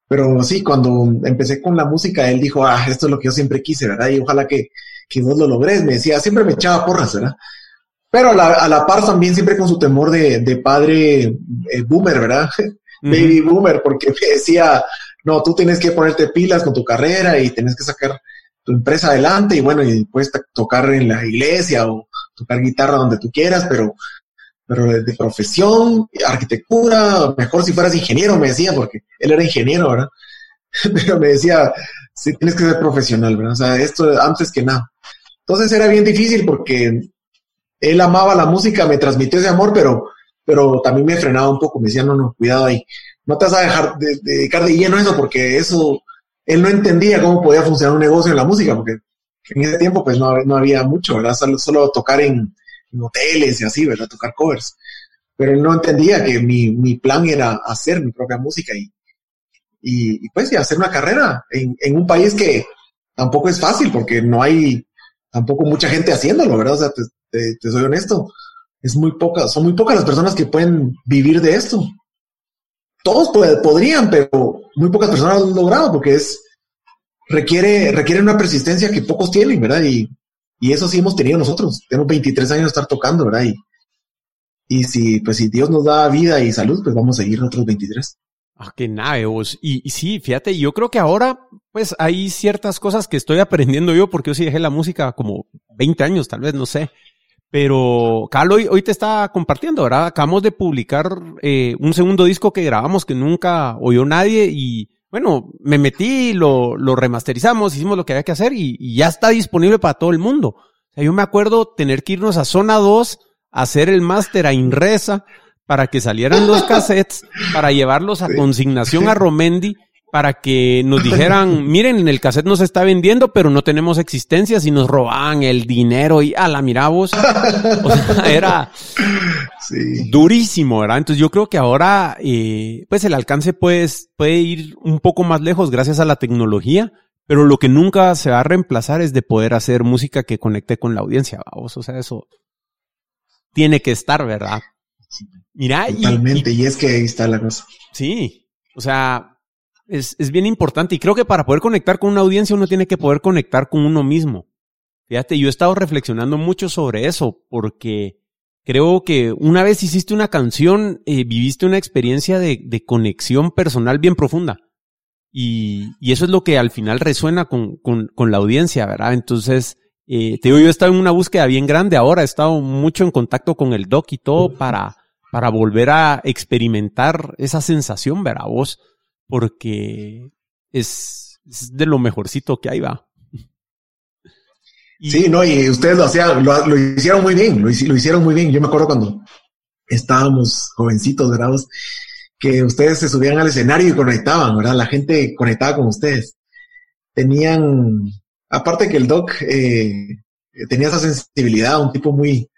pero sí, cuando empecé con la música, él dijo, ah, esto es lo que yo siempre quise, ¿verdad? Y ojalá que, que vos lo logres. Me decía, siempre me echaba porras, ¿verdad? Pero a la, a la par también siempre con su temor de, de padre eh, boomer, ¿verdad? Baby boomer, porque me decía, no, tú tienes que ponerte pilas con tu carrera y tienes que sacar tu empresa adelante y bueno, y puedes tocar en la iglesia o tocar guitarra donde tú quieras, pero, pero de profesión, arquitectura, mejor si fueras ingeniero, me decía, porque él era ingeniero, ¿verdad? pero me decía, sí, tienes que ser profesional, ¿verdad? O sea, esto antes que nada. Entonces era bien difícil porque él amaba la música, me transmitió ese amor, pero, pero también me frenaba un poco, me decía, no, no, cuidado ahí no te vas a dejar de, dedicar de lleno a eso porque eso, él no entendía cómo podía funcionar un negocio en la música, porque en ese tiempo pues no, no había mucho, ¿verdad? Solo, tocar en, hoteles y así, ¿verdad? Tocar covers. Pero no entendía que mi, mi plan era hacer mi propia música y, y, pues y hacer una carrera en, en, un país que tampoco es fácil porque no hay tampoco mucha gente haciéndolo, ¿verdad? O sea, te, te soy honesto, es muy poca, son muy pocas las personas que pueden vivir de esto todos podrían, pero muy pocas personas lo han logrado porque es, requiere, requiere una persistencia que pocos tienen, ¿verdad? Y, y eso sí hemos tenido nosotros. Tenemos 23 años de estar tocando, ¿verdad? Y, y si, pues si Dios nos da vida y salud, pues vamos a seguir otros 23. Ah, qué nave, Y, y, sí, fíjate, yo creo que ahora, pues hay ciertas cosas que estoy aprendiendo yo, porque yo sí dejé la música como 20 años, tal vez, no sé. Pero Carlos hoy, te está compartiendo, ¿verdad? Acabamos de publicar eh, un segundo disco que grabamos que nunca oyó nadie y bueno, me metí, lo, lo remasterizamos, hicimos lo que había que hacer y, ya está disponible para todo el mundo. O sea, yo me acuerdo tener que irnos a zona 2, hacer el máster a Inresa para que salieran los cassettes, para llevarlos a consignación a Romendi para que nos dijeran, miren, en el cassette no se está vendiendo, pero no tenemos existencia si nos robaban el dinero y a la miramos. O sea, era durísimo, ¿verdad? Entonces yo creo que ahora, eh, pues el alcance puede, puede ir un poco más lejos gracias a la tecnología, pero lo que nunca se va a reemplazar es de poder hacer música que conecte con la audiencia, vamos. O sea, eso tiene que estar, ¿verdad? Mira, Totalmente, y, y es que ahí está la cosa. Sí, o sea, es, es bien importante y creo que para poder conectar con una audiencia uno tiene que poder conectar con uno mismo. Fíjate, yo he estado reflexionando mucho sobre eso porque creo que una vez hiciste una canción, eh, viviste una experiencia de, de, conexión personal bien profunda. Y, y, eso es lo que al final resuena con, con, con la audiencia, ¿verdad? Entonces, eh, te digo, yo he estado en una búsqueda bien grande ahora, he estado mucho en contacto con el doc y todo para, para volver a experimentar esa sensación, ¿verdad? Vos, porque es, de lo mejorcito que hay, va. Sí, no, y ustedes lo hacían, lo, hicieron muy bien, lo, hicieron muy bien. Yo me acuerdo cuando estábamos jovencitos, ¿verdad? Que ustedes se subían al escenario y conectaban, ¿verdad? La gente conectaba con ustedes. Tenían, aparte que el doc eh, tenía esa sensibilidad, un tipo muy,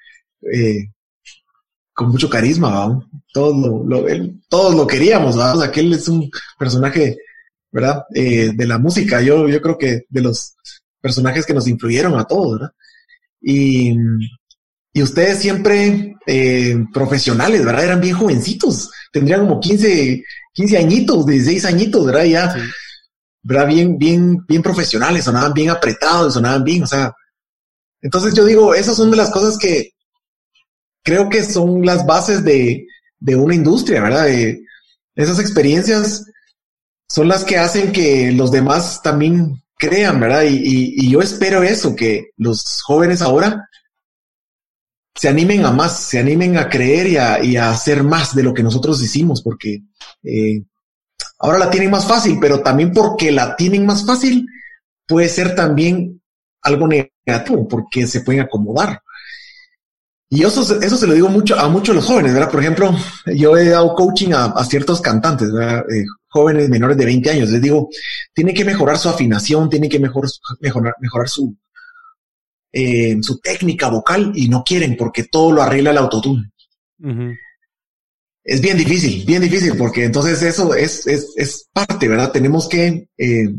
eh, con mucho carisma, ¿verdad? Todos lo, lo él, todos lo queríamos, ¿verdad? O sea, que él es un personaje, ¿verdad? Eh, de la música, yo, yo creo que de los personajes que nos influyeron a todos, ¿verdad? Y, y ustedes siempre eh, profesionales, ¿verdad? Eran bien jovencitos, tendrían como 15, 15 añitos, 16 añitos, ¿verdad? Ya, sí. ¿verdad? Bien, bien, bien profesionales, sonaban bien apretados, sonaban bien, o sea. Entonces yo digo, esas son de las cosas que creo que son las bases de, de una industria, ¿verdad? Esas experiencias son las que hacen que los demás también crean, ¿verdad? Y, yo espero eso, que los jóvenes ahora se animen a más, se animen a creer y a, y a hacer más de lo que nosotros hicimos, porque eh, ahora la tienen más fácil, pero también porque la tienen más fácil puede ser también algo negativo, porque se pueden acomodar. Y eso, eso se lo digo mucho a muchos de los jóvenes, ¿verdad? Por ejemplo, yo he dado coaching a, a ciertos cantantes, ¿verdad? Eh, jóvenes menores de 20 años. Les digo, tienen que mejorar su afinación, tienen que mejor, mejorar, mejorar su, eh, su técnica vocal y no quieren porque todo lo arregla el autotune. Uh -huh. Es bien difícil, bien difícil, porque entonces eso es, es, es parte, ¿verdad? Tenemos que, eh,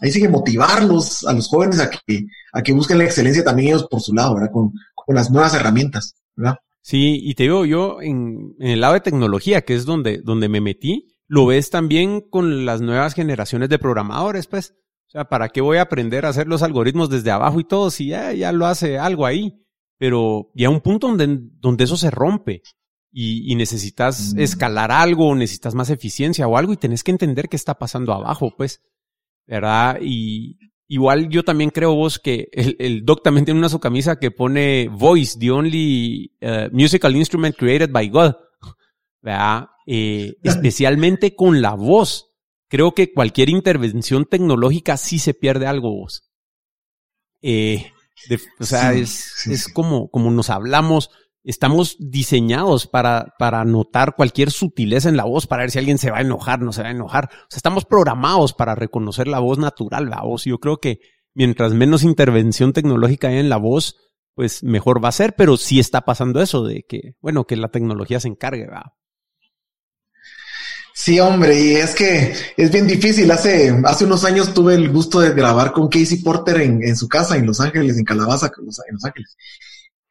ahí sigue motivarlos a los jóvenes a que, a que busquen la excelencia también ellos por su lado, ¿verdad? Con, con las nuevas herramientas, ¿verdad? Sí, y te digo, yo en, en, el lado de tecnología, que es donde, donde me metí, lo ves también con las nuevas generaciones de programadores, pues. O sea, ¿para qué voy a aprender a hacer los algoritmos desde abajo y todo si ya, ya lo hace algo ahí? Pero ya un punto donde, donde eso se rompe y, y necesitas mm. escalar algo, necesitas más eficiencia o algo y tenés que entender qué está pasando abajo, pues. ¿Verdad? Y, Igual yo también creo vos que el, el, Doc también tiene una su camisa que pone Voice, the only uh, musical instrument created by God. ¿Verdad? Eh, especialmente con la voz. Creo que cualquier intervención tecnológica sí se pierde algo vos. Eh, de, o sea, sí, es, sí, es como, como nos hablamos. Estamos diseñados para, para notar cualquier sutileza en la voz, para ver si alguien se va a enojar, no se va a enojar. O sea, estamos programados para reconocer la voz natural, la voz. Yo creo que mientras menos intervención tecnológica hay en la voz, pues mejor va a ser, pero sí está pasando eso de que, bueno, que la tecnología se encargue, ¿verdad? Sí, hombre, y es que es bien difícil. Hace, hace unos años tuve el gusto de grabar con Casey Porter en, en su casa en Los Ángeles, en Calabaza, en Los Ángeles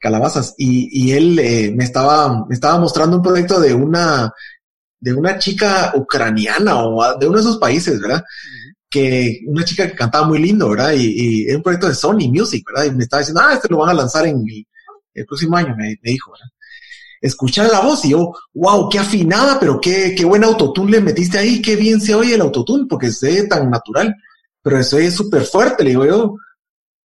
calabazas y, y él eh, me estaba me estaba mostrando un proyecto de una de una chica ucraniana o de uno de esos países, ¿verdad? Uh -huh. Que una chica que cantaba muy lindo, ¿verdad? Y, y era un proyecto de Sony Music, ¿verdad? Y me estaba diciendo, ah, este lo van a lanzar en el, el próximo año, me, me, dijo, ¿verdad? Escuchar la voz y yo, wow, qué afinada, pero qué, qué buen autotune le metiste ahí, qué bien se oye el autotune, porque se oye tan natural, pero se oye súper fuerte, le digo yo,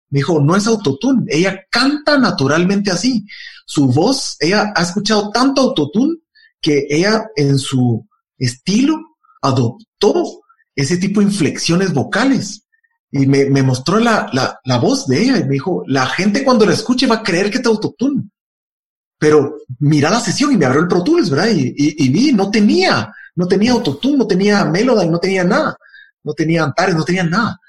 me dijo, no es autotune, ella canta naturalmente así. Su voz, ella ha escuchado tanto autotune que ella en su estilo adoptó ese tipo de inflexiones vocales. Y me, me mostró la, la, la, voz de ella y me dijo, la gente cuando la escuche va a creer que te autotune. Pero mira la sesión y me abrió el Pro Tools, ¿verdad? Y, y, y vi, no tenía, no tenía autotune, no tenía Melodyne, no tenía nada. No tenía Antares, no tenía nada.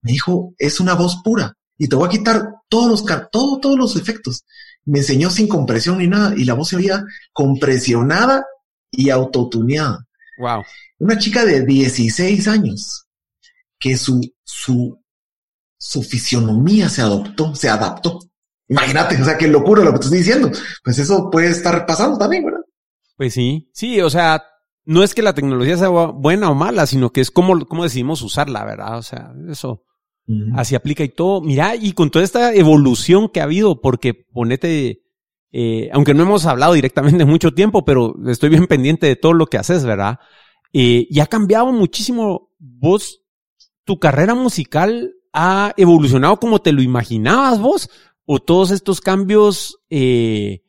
Me dijo, es una voz pura y te voy a quitar todos los, todo, todos los efectos. Me enseñó sin compresión ni nada y la voz se oía compresionada y autotuneada. Wow. Una chica de 16 años que su, su, su fisionomía se adoptó, se adaptó. Imagínate, o sea, qué locura lo que te estoy diciendo. Pues eso puede estar pasando también, ¿verdad? Pues sí, sí, o sea, no es que la tecnología sea buena o mala, sino que es cómo, cómo decidimos usarla, ¿verdad? O sea, eso así aplica y todo. Mira, y con toda esta evolución que ha habido, porque ponete, eh, aunque no hemos hablado directamente mucho tiempo, pero estoy bien pendiente de todo lo que haces, ¿verdad? Eh, y ha cambiado muchísimo vos, tu carrera musical ha evolucionado como te lo imaginabas vos, o todos estos cambios, eh,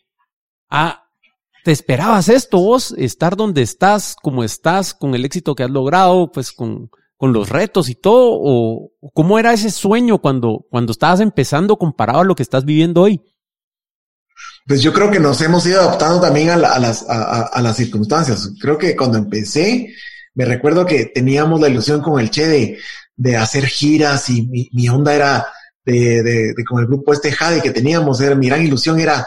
¿Te esperabas esto vos? Estar donde estás, como estás, con el éxito que has logrado, pues con, con los retos y todo, o cómo era ese sueño cuando, cuando estabas empezando comparado a lo que estás viviendo hoy? Pues yo creo que nos hemos ido adaptando también a, las, a, las circunstancias. Creo que cuando empecé, me recuerdo que teníamos la ilusión con el Che de, de hacer giras y mi, onda era de, de, de, con el grupo este Jade que teníamos, era, mi gran ilusión era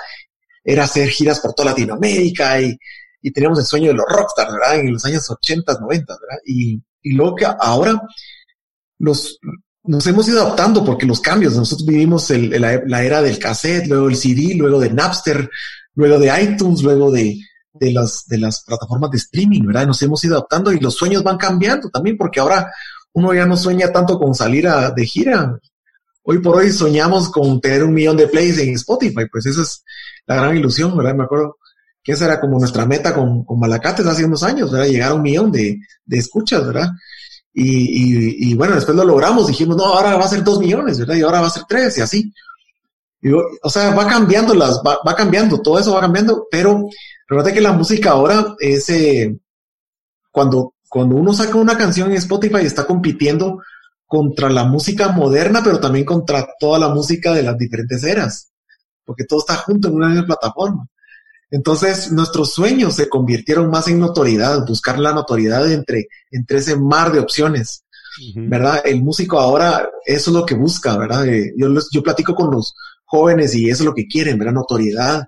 era hacer giras por toda Latinoamérica y, y teníamos el sueño de los rockstars, ¿verdad? En los años 80, 90, ¿verdad? Y, y luego que ahora los, nos hemos ido adaptando porque los cambios, nosotros vivimos el, la, era del cassette, luego el CD, luego de Napster, luego de iTunes, luego de, de, las, de las plataformas de streaming, ¿verdad? Nos hemos ido adaptando y los sueños van cambiando también porque ahora uno ya no sueña tanto con salir a, de gira. Hoy por hoy soñamos con tener un millón de plays en Spotify, pues eso es, la gran ilusión, ¿verdad? Me acuerdo que esa era como nuestra meta con, con Malacates hace unos años, ¿verdad? Llegar a un millón de, de escuchas, ¿verdad? Y, y, bueno, después lo logramos, dijimos, no, ahora va a ser dos millones, ¿verdad? Y ahora va a ser tres y así. o sea, va cambiando las, va, va, cambiando, todo eso va cambiando, pero recuerda que la música ahora es, eh, cuando, cuando uno saca una canción en Spotify está compitiendo contra la música moderna, pero también contra toda la música de las diferentes eras porque todo está junto en una misma plataforma. Entonces, nuestros sueños se convirtieron más en notoriedad, buscar la notoriedad entre, entre ese mar de opciones, ¿verdad? El músico ahora, eso es lo que busca, ¿verdad? Eh, yo, yo platico con los jóvenes y eso es lo que quieren, ¿verdad? Notoriedad,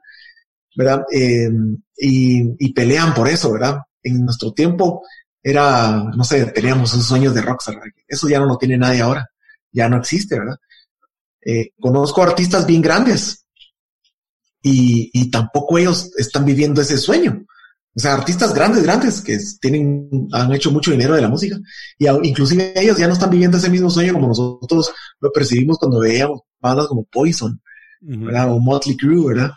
¿verdad? Em, y, y, pelean por eso, ¿verdad? En nuestro tiempo era, no sé, teníamos esos sueños de rockstar, eso ya no lo tiene nadie ahora, ya no existe, ¿verdad? Eh, conozco artistas bien grandes y, y tampoco ellos están viviendo ese sueño. O sea, artistas grandes, grandes que tienen, han hecho mucho dinero de la música y inclusive ellos ya no están viviendo ese mismo sueño como nosotros lo percibimos cuando veíamos bandas como Poison, ¿verdad? O Motley Crue, ¿verdad?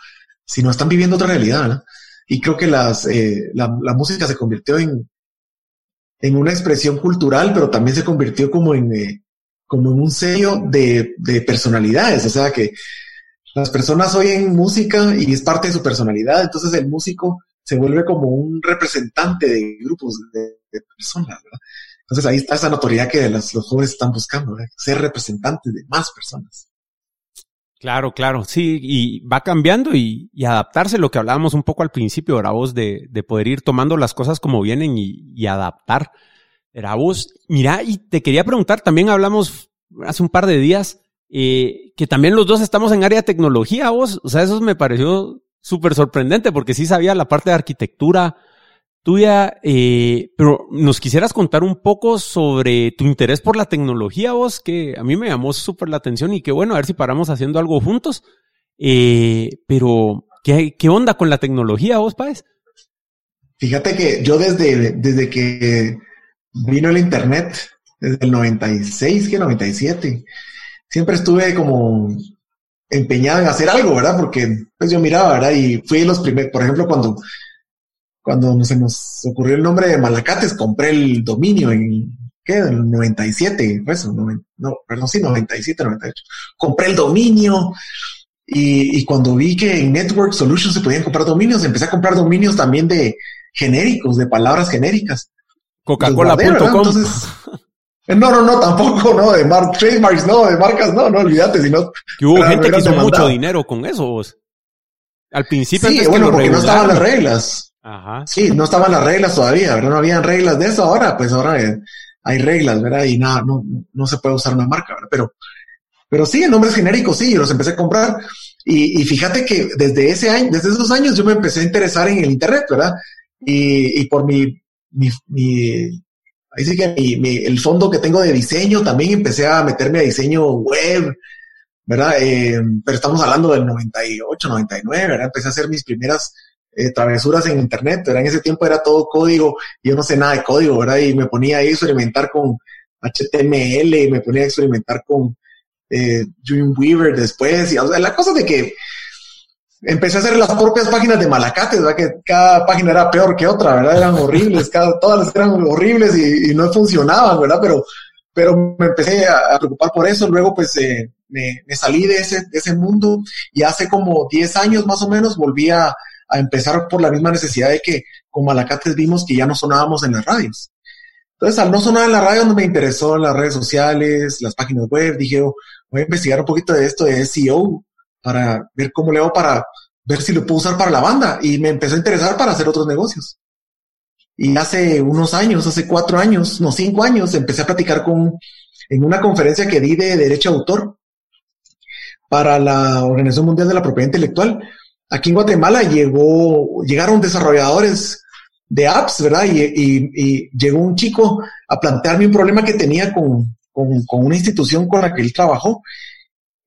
Sino están viviendo otra realidad, ¿verdad? Y creo que las, eh, la, la, música se convirtió en, en una expresión cultural, pero también se convirtió como en, eh, como en un sello de, de personalidades. O sea, que las personas oyen música y es parte de su personalidad, entonces el músico se vuelve como un representante de grupos de, personas, ¿verdad? Entonces ahí está esa notoriedad que los jóvenes están buscando, ser representantes de más personas. Claro, claro, sí, y va cambiando y, adaptarse, lo que hablábamos un poco al principio, era vos, de, de poder ir tomando las cosas como vienen y, y adaptar. Era vos, mira, y te quería preguntar, también hablamos hace un par de días eh, que también los dos estamos en área de tecnología, vos. O sea, eso me pareció súper sorprendente porque sí sabía la parte de arquitectura tuya, eh, pero nos quisieras contar un poco sobre tu interés por la tecnología, vos, que a mí me llamó súper la atención y que bueno, a ver si paramos haciendo algo juntos. Eh, pero, ¿qué, ¿qué onda con la tecnología, vos, Páez? Fíjate que yo desde, desde que vino el Internet, desde el 96, que 97, siempre estuve como empeñado en hacer algo, ¿verdad? Porque pues yo miraba, ¿verdad? Y fui los primeros, por ejemplo, cuando, cuando se nos ocurrió el nombre de Malacates, compré el dominio en, ¿qué? En el 97, pues, no, perdón, sí, 97, 98. Compré el dominio y, y cuando vi que en Network Solutions se podían comprar dominios, empecé a comprar dominios también de genéricos, de palabras genéricas. Coca-Cola.com. Entonces, no, no, no, tampoco, no, de mar trademarks, no, de marcas, no, no, olvídate, sino. Que hubo gente que hizo mucho dinero con eso, vos. Al principio. Sí, bueno, porque no estaban las reglas. Ajá. Sí, no estaban las reglas todavía, ¿verdad? No habían reglas de eso. Ahora, pues ahora hay reglas, ¿verdad? Y nada, no, no se puede usar una marca, ¿verdad? Pero, pero sí, en nombres genéricos, sí, los empecé a comprar. Y, y fíjate que desde ese año, desde esos años yo me empecé a interesar en el Internet, ¿verdad? Y, y por mi, mi, mi Ahí sí que mi, el fondo que tengo de diseño, también empecé a meterme a diseño web, ¿verdad? Eh, pero estamos hablando del 98, 99, ¿verdad? Empecé a hacer mis primeras eh, travesuras en internet, ¿verdad? En ese tiempo era todo código, yo no sé nada de código, ¿verdad? Y me ponía a experimentar con HTML, y me ponía a experimentar con eh, Dreamweaver después, y o sea, la cosa de que empecé a hacer las propias páginas de Malacate, ¿verdad? Que cada página era peor que otra, ¿verdad? Eran horribles, cada, todas eran horribles y, no funcionaban, ¿verdad? Pero, pero me empecé a, preocupar por eso, luego pues eh, me, salí de ese, de ese mundo y hace como 10 años más o menos volví a, empezar por la misma necesidad de que con Malacates vimos que ya no sonábamos en las radios. Entonces, al no sonar en la radio, no me interesó las redes sociales, las páginas web, dije, oh, voy a investigar un poquito de esto de SEO, para ver cómo le hago para ver si lo puedo usar para la banda. Y me empezó a interesar para hacer otros negocios. Y hace unos años, hace cuatro años, no cinco años, empecé a platicar con, en una conferencia que di de derecho de autor para la Organización Mundial de la Propiedad Intelectual. Aquí en Guatemala llegó, llegaron desarrolladores de apps, ¿verdad? Y, llegó un chico a plantearme un problema que tenía con, con, con, una institución con la que él trabajó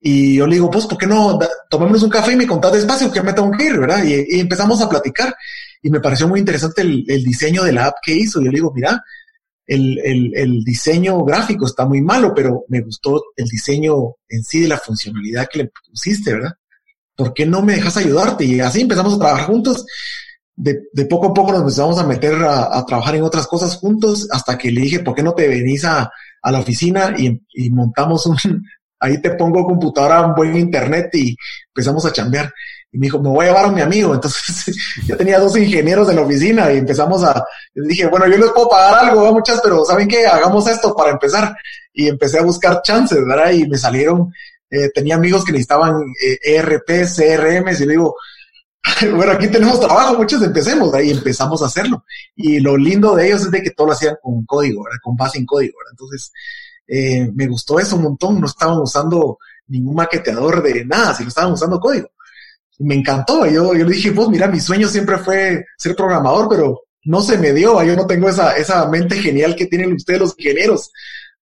y yo le digo, pues, ¿por qué no tomémonos un café y me contás despacio que me tengo que ir, verdad? Y, empezamos a platicar y me pareció muy interesante el, diseño de la app que hizo. Yo le digo, mira, el, diseño gráfico está muy malo, pero me gustó el diseño en sí de la funcionalidad que le pusiste, ¿verdad? ¿Por qué no me dejas ayudarte? Y así empezamos a trabajar juntos. De, poco a poco nos empezamos a meter a, trabajar en otras cosas juntos hasta que le dije, ¿por qué no te venís a, a la oficina y, y montamos un, ahí te pongo computadora, un buen internet y empezamos a chambear. Y me dijo, me voy a llevar a mi amigo. Entonces yo tenía dos ingenieros en la oficina y empezamos a, dije, bueno, yo les puedo pagar algo, muchas, pero ¿saben qué? Hagamos esto para empezar. Y empecé a buscar chances, ¿verdad? Y me salieron, eh, tenía amigos que necesitaban ERP, eh, e CRM, y le digo, bueno, aquí tenemos trabajo, muchos empecemos, ahí empezamos a hacerlo. Y lo lindo de ellos es de que todo lo hacían con código, ¿verdad? Con base en código, ¿verdad? Entonces, eh, me gustó eso un montón, no estaban usando ningún maqueteador de nada, sino estaban usando código. Y me encantó, yo, yo le dije, pues mira, mi sueño siempre fue ser programador, pero no se me dio, yo no tengo esa, esa mente genial que tienen ustedes los ingenieros.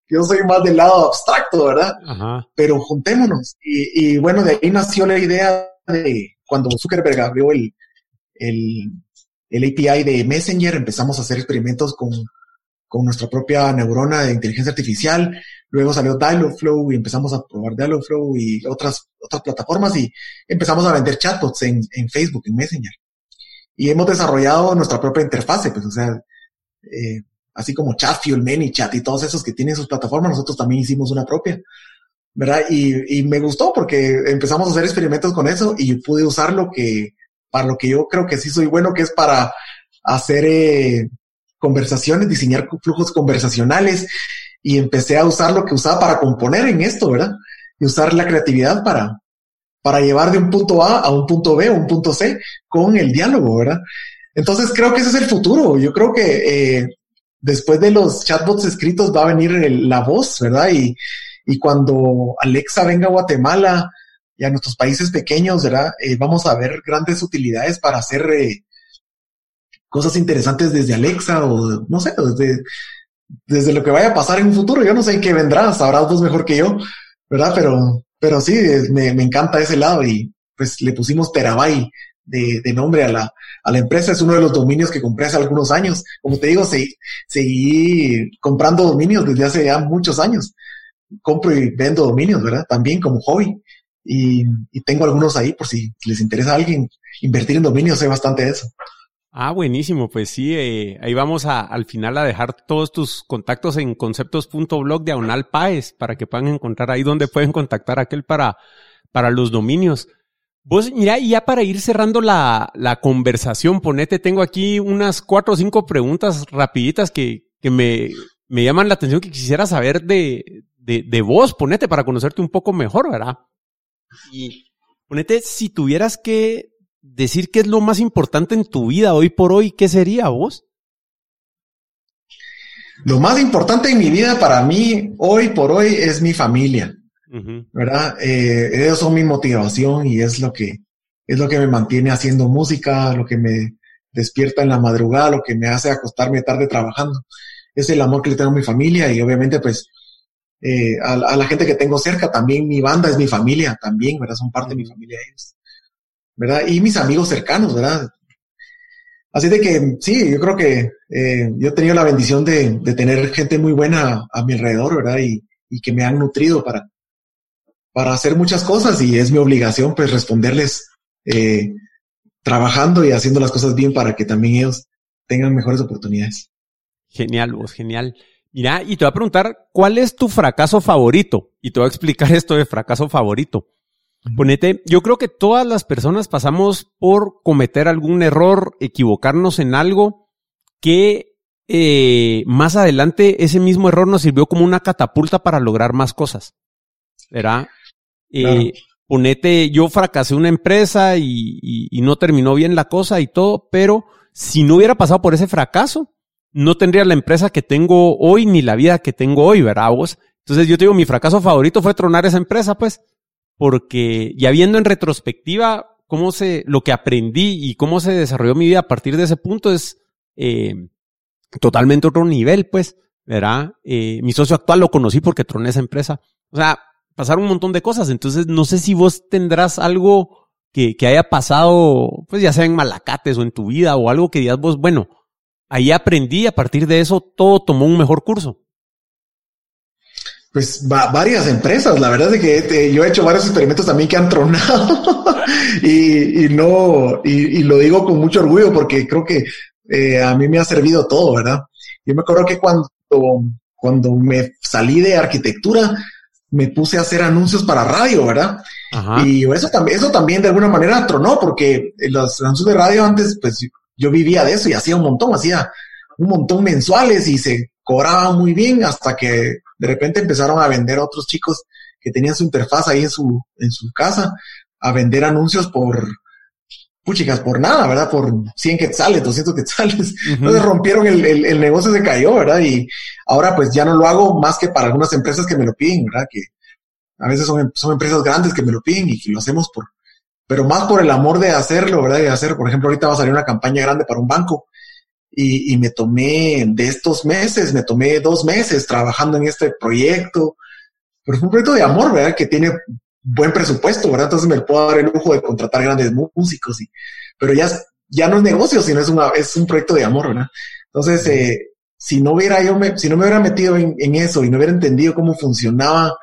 Yo soy más del lado abstracto, ¿verdad? Pero juntémonos. Y, y, bueno, de ahí nació la idea de cuando Zuckerberg abrió el, el, el API de Messenger, empezamos a hacer experimentos con, con nuestra propia neurona de inteligencia artificial. Luego salió Dialogflow y empezamos a probar Dialogflow y otras, otras plataformas y empezamos a vender chatbots en, en Facebook, en Messenger. Y hemos desarrollado nuestra propia interfase, pues, o sea, eh, así como Chatfuel, ManyChat y todos esos que tienen sus plataformas, nosotros también hicimos una propia, ¿verdad? Y, y me gustó porque empezamos a hacer experimentos con eso y pude usar lo que, para lo que yo creo que sí soy bueno, que es para hacer eh, conversaciones, diseñar flujos conversacionales y empecé a usar lo que usaba para componer en esto, ¿verdad? Y usar la creatividad para, para llevar de un punto A a un punto B o un punto C con el diálogo, ¿verdad? Entonces creo que ese es el futuro. Yo creo que eh, después de los chatbots escritos va a venir la voz, ¿verdad? Y, y cuando Alexa venga a Guatemala y a nuestros países pequeños, ¿verdad? Eh, vamos a ver grandes utilidades para hacer eh, cosas interesantes desde Alexa o no sé, desde, desde lo que vaya a pasar en un futuro. Yo no sé qué vendrá, sabrás vos mejor que yo, ¿verdad? Pero, pero sí, me, encanta ese lado y pues le pusimos Terabyte de, nombre a la, a la empresa. Es uno de los dominios que compré hace algunos años. Como te digo, seguí, seguí comprando dominios desde hace ya muchos años. Compro y vendo dominios, ¿verdad? También como hobby. Y, y tengo algunos ahí por si les interesa a alguien invertir en dominios, sé bastante de eso. Ah, buenísimo. Pues sí, eh, ahí vamos a, al final a dejar todos tus contactos en conceptos.blog de Aunal Paes para que puedan encontrar ahí donde pueden contactar a aquel para, para los dominios. Vos, mira, y ya para ir cerrando la, la conversación, ponete, tengo aquí unas cuatro o cinco preguntas rapiditas que, que me, me llaman la atención que quisiera saber de, de, de vos, ponete, para conocerte un poco mejor, ¿verdad? Y ponete, si tuvieras que decir qué es lo más importante en tu vida hoy por hoy, ¿qué sería vos? Lo más importante en mi vida para mí hoy por hoy es mi familia, ¿verdad? Eh, ellos son mi motivación y es lo que es lo que me mantiene haciendo música, lo que me despierta en la madrugada, lo que me hace acostarme tarde trabajando. Es el amor que le tengo a mi familia y obviamente pues eh, a, a, la gente que tengo cerca también mi banda es mi familia también, ¿verdad? Son parte de mi familia ellos. ¿Verdad? Y mis amigos cercanos, ¿verdad? Así de que sí, yo creo que eh, yo he tenido la bendición de, tener gente muy buena a mi alrededor, ¿verdad? Y, que me han nutrido para, para hacer muchas cosas y es mi obligación pues responderles eh, trabajando y haciendo las cosas bien para que también ellos tengan mejores oportunidades. Genial, vos, genial. Mira, y te voy a preguntar, ¿cuál es tu fracaso favorito? Y te voy a explicar esto de fracaso favorito. Ponete, yo creo que todas las personas pasamos por cometer algún error, equivocarnos en algo que eh, más adelante ese mismo error nos sirvió como una catapulta para lograr más cosas. ¿Verdad? Eh, ponete, yo fracasé una empresa y, y, no terminó bien la cosa y todo, pero si no hubiera pasado por ese fracaso, no tendría la empresa que tengo hoy ni la vida que tengo hoy, ¿verdad vos? Entonces yo te digo, mi fracaso favorito fue tronar esa empresa, pues, porque ya viendo en retrospectiva cómo se, lo que aprendí y cómo se desarrolló mi vida a partir de ese punto es eh, totalmente otro nivel, pues, ¿verdad? Eh, mi socio actual lo conocí porque troné esa empresa. O sea, pasaron un montón de cosas. Entonces, no sé si vos tendrás algo que, que haya pasado, pues ya sea en Malacates o en tu vida o algo que digas vos, bueno, ahí aprendí, a partir de eso todo tomó un mejor curso. Pues varias empresas, la verdad es que yo he hecho varios experimentos también que han tronado y, no, y, lo digo con mucho orgullo porque creo que eh, a mí me ha servido todo, ¿verdad? Yo me acuerdo que cuando, cuando me salí de arquitectura, me puse a hacer anuncios para radio, ¿verdad? Y eso también, eso también de alguna manera tronó porque los anuncios de radio antes, pues yo vivía de eso y hacía un montón, hacía un montón mensuales y se cobraba muy bien hasta que de repente empezaron a vender a otros chicos que tenían su interfaz ahí en su, en su casa, a vender anuncios por, puchicas, por nada, ¿verdad? Por 100 quetzales, 200 quetzales. Entonces rompieron el, el, negocio, se cayó, ¿verdad? Y ahora pues ya no lo hago más que para algunas empresas que me lo piden, ¿verdad? Que a veces son, son empresas grandes que me lo piden y que lo hacemos por, pero más por el amor de hacerlo, ¿verdad? De hacer, por ejemplo, ahorita va a salir una campaña grande para un banco y, me tomé de estos meses, me tomé dos meses trabajando en este proyecto, pero es un proyecto de amor, ¿verdad? Que tiene buen presupuesto, ¿verdad? Entonces me puedo dar el lujo de contratar grandes músicos, y, pero ya, ya no es negocio, sino es, una, es un proyecto de amor, ¿verdad? Entonces, eh, si no hubiera yo, me, si no me hubiera metido en, eso y no hubiera entendido cómo funcionaba,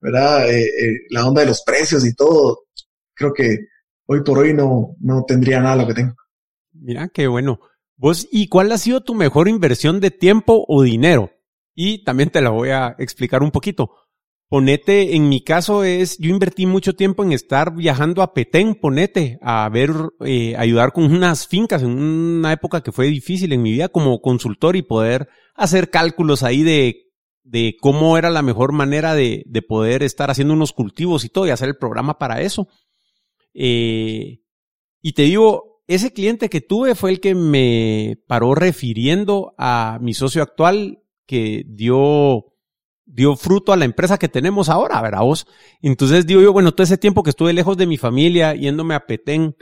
¿verdad? Eh, eh, la onda de los precios y todo, creo que hoy por hoy no, no tendría nada lo que tengo. Mira, qué bueno. Vos, ¿y cuál ha sido tu mejor inversión de tiempo o dinero? Y también te la voy a explicar un poquito. Ponete, en mi caso es, yo invertí mucho tiempo en estar viajando a Petén, ponete, a ver, eh, ayudar con unas fincas en una época que fue difícil en mi vida como consultor y poder hacer cálculos ahí de, de cómo era la mejor manera de, de poder estar haciendo unos cultivos y todo y hacer el programa para eso. Eh, y te digo, ese cliente que tuve fue el que me paró refiriendo a mi socio actual que dio, dio fruto a la empresa que tenemos ahora, ¿verdad vos? Entonces digo yo, bueno, todo ese tiempo que estuve lejos de mi familia, yéndome a Petén,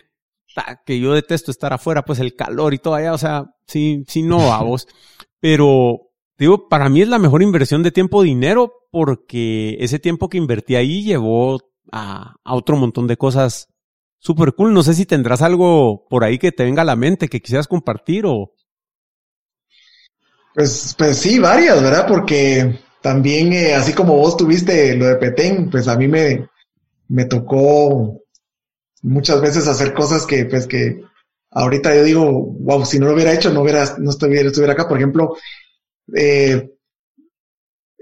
que yo detesto estar afuera, pues el calor y todo allá, o sea, sí, sí, no, a vos. Pero, digo, para mí es la mejor inversión de tiempo dinero porque ese tiempo que invertí ahí llevó a, a otro montón de cosas Super cool. No sé si tendrás algo por ahí que te venga a la mente que quisieras compartir o. Pues, pues sí, varias, ¿verdad? Porque también, eh, así como vos tuviste lo de Petén, pues a mí me, me tocó muchas veces hacer cosas que, pues que ahorita yo digo, wow, si no lo hubiera hecho, no hubiera, no estuviera, estuviera acá. Por ejemplo, eh,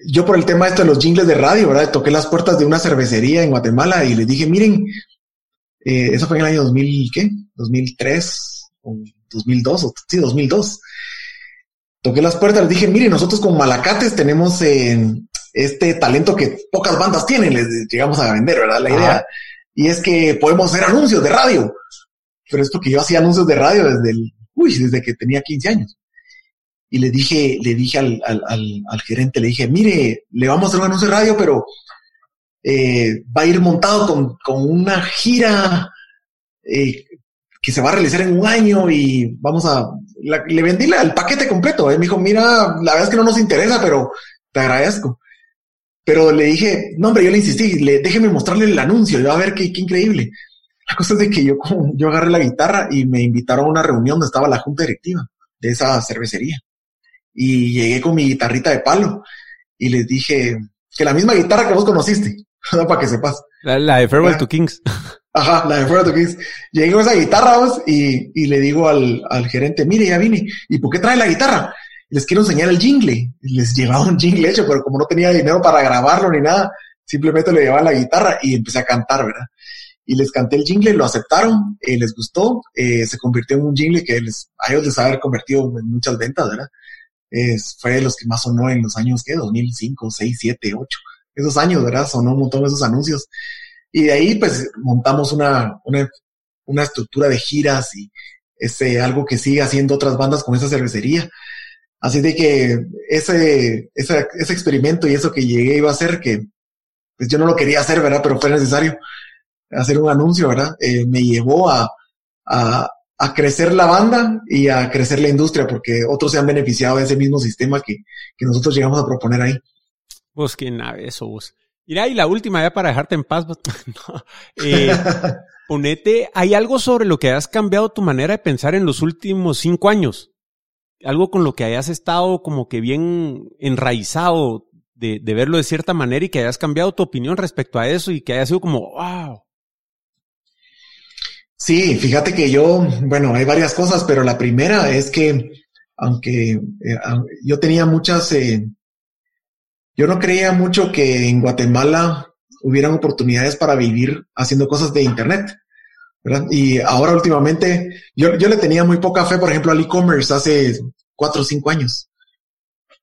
yo por el tema esto de los jingles de radio, ¿verdad? Toqué las puertas de una cervecería en Guatemala y les dije, miren, eh, eso fue en el año 2000, ¿qué? 2003 o 2002, o, sí, 2002. Toqué las puertas, les dije, mire, nosotros con Malacates tenemos eh, este talento que pocas bandas tienen, les llegamos a vender, ¿verdad? La idea. Y es que podemos hacer anuncios de radio. Pero es porque yo hacía anuncios de radio desde el, uy, desde que tenía 15 años. Y le dije, le dije al, al, al gerente, le dije, mire, le vamos a hacer un anuncio de radio, pero eh, va a ir montado con, con una gira eh, que se va a realizar en un año y vamos a, le vendí el paquete completo. Él me dijo, mira, la verdad es que no nos interesa, pero te agradezco. Pero le dije, no, hombre, yo le insistí, le, déjeme mostrarle el anuncio, y va a ver qué, qué increíble. La cosa es que yo, yo agarré la guitarra y me invitaron a una reunión donde estaba la junta directiva de esa cervecería. Y llegué con mi guitarrita de palo y les dije que la misma guitarra que vos conociste, para que sepas. La, de Farewell to Kings. Ajá, la de Farewell to Kings. Llegué con esa guitarra vos, y, y le digo al, al gerente, mire, ya vine. ¿Y por qué trae la guitarra? Les quiero enseñar el jingle. Les llevaba un jingle hecho, pero como no tenía dinero para grabarlo ni nada, simplemente le llevaba la guitarra y empecé a cantar, ¿verdad? y les canté el jingle, lo aceptaron, eh, les gustó, eh, se convirtió en un jingle que les, a ellos les ha convertido en muchas ventas, ¿verdad? fue de los que más sonó en los años, ¿qué? 2005, 6, 7, 8. Esos años, ¿verdad? Sonó un montón esos anuncios. Y de ahí, pues, montamos una, una, una estructura de giras y ese, algo que sigue haciendo otras bandas con esa cervecería. Así de que ese, ese, ese experimento y eso que llegué iba a hacer que, pues yo no lo quería hacer, ¿verdad? Pero fue necesario hacer un anuncio, ¿verdad? Eh, me llevó a, a, a, crecer la banda y a crecer la industria, porque otros se han beneficiado de ese mismo sistema que, que nosotros llegamos a proponer ahí. Vos, qué nave eso, vos. Mira, y la última ya para dejarte en paz, no, eh, ponete, ¿hay algo sobre lo que has cambiado tu manera de pensar en los últimos cinco años? Algo con lo que hayas estado como que bien enraizado de, de verlo de cierta manera y que hayas cambiado tu opinión respecto a eso y que haya sido como, wow, Sí, fíjate que yo, bueno, hay varias cosas, pero la primera es que, aunque eh, yo tenía muchas, eh, yo no creía mucho que en Guatemala hubieran oportunidades para vivir haciendo cosas de Internet. Y ahora últimamente, yo, yo le tenía muy poca fe, por ejemplo, al e-commerce hace cuatro o cinco años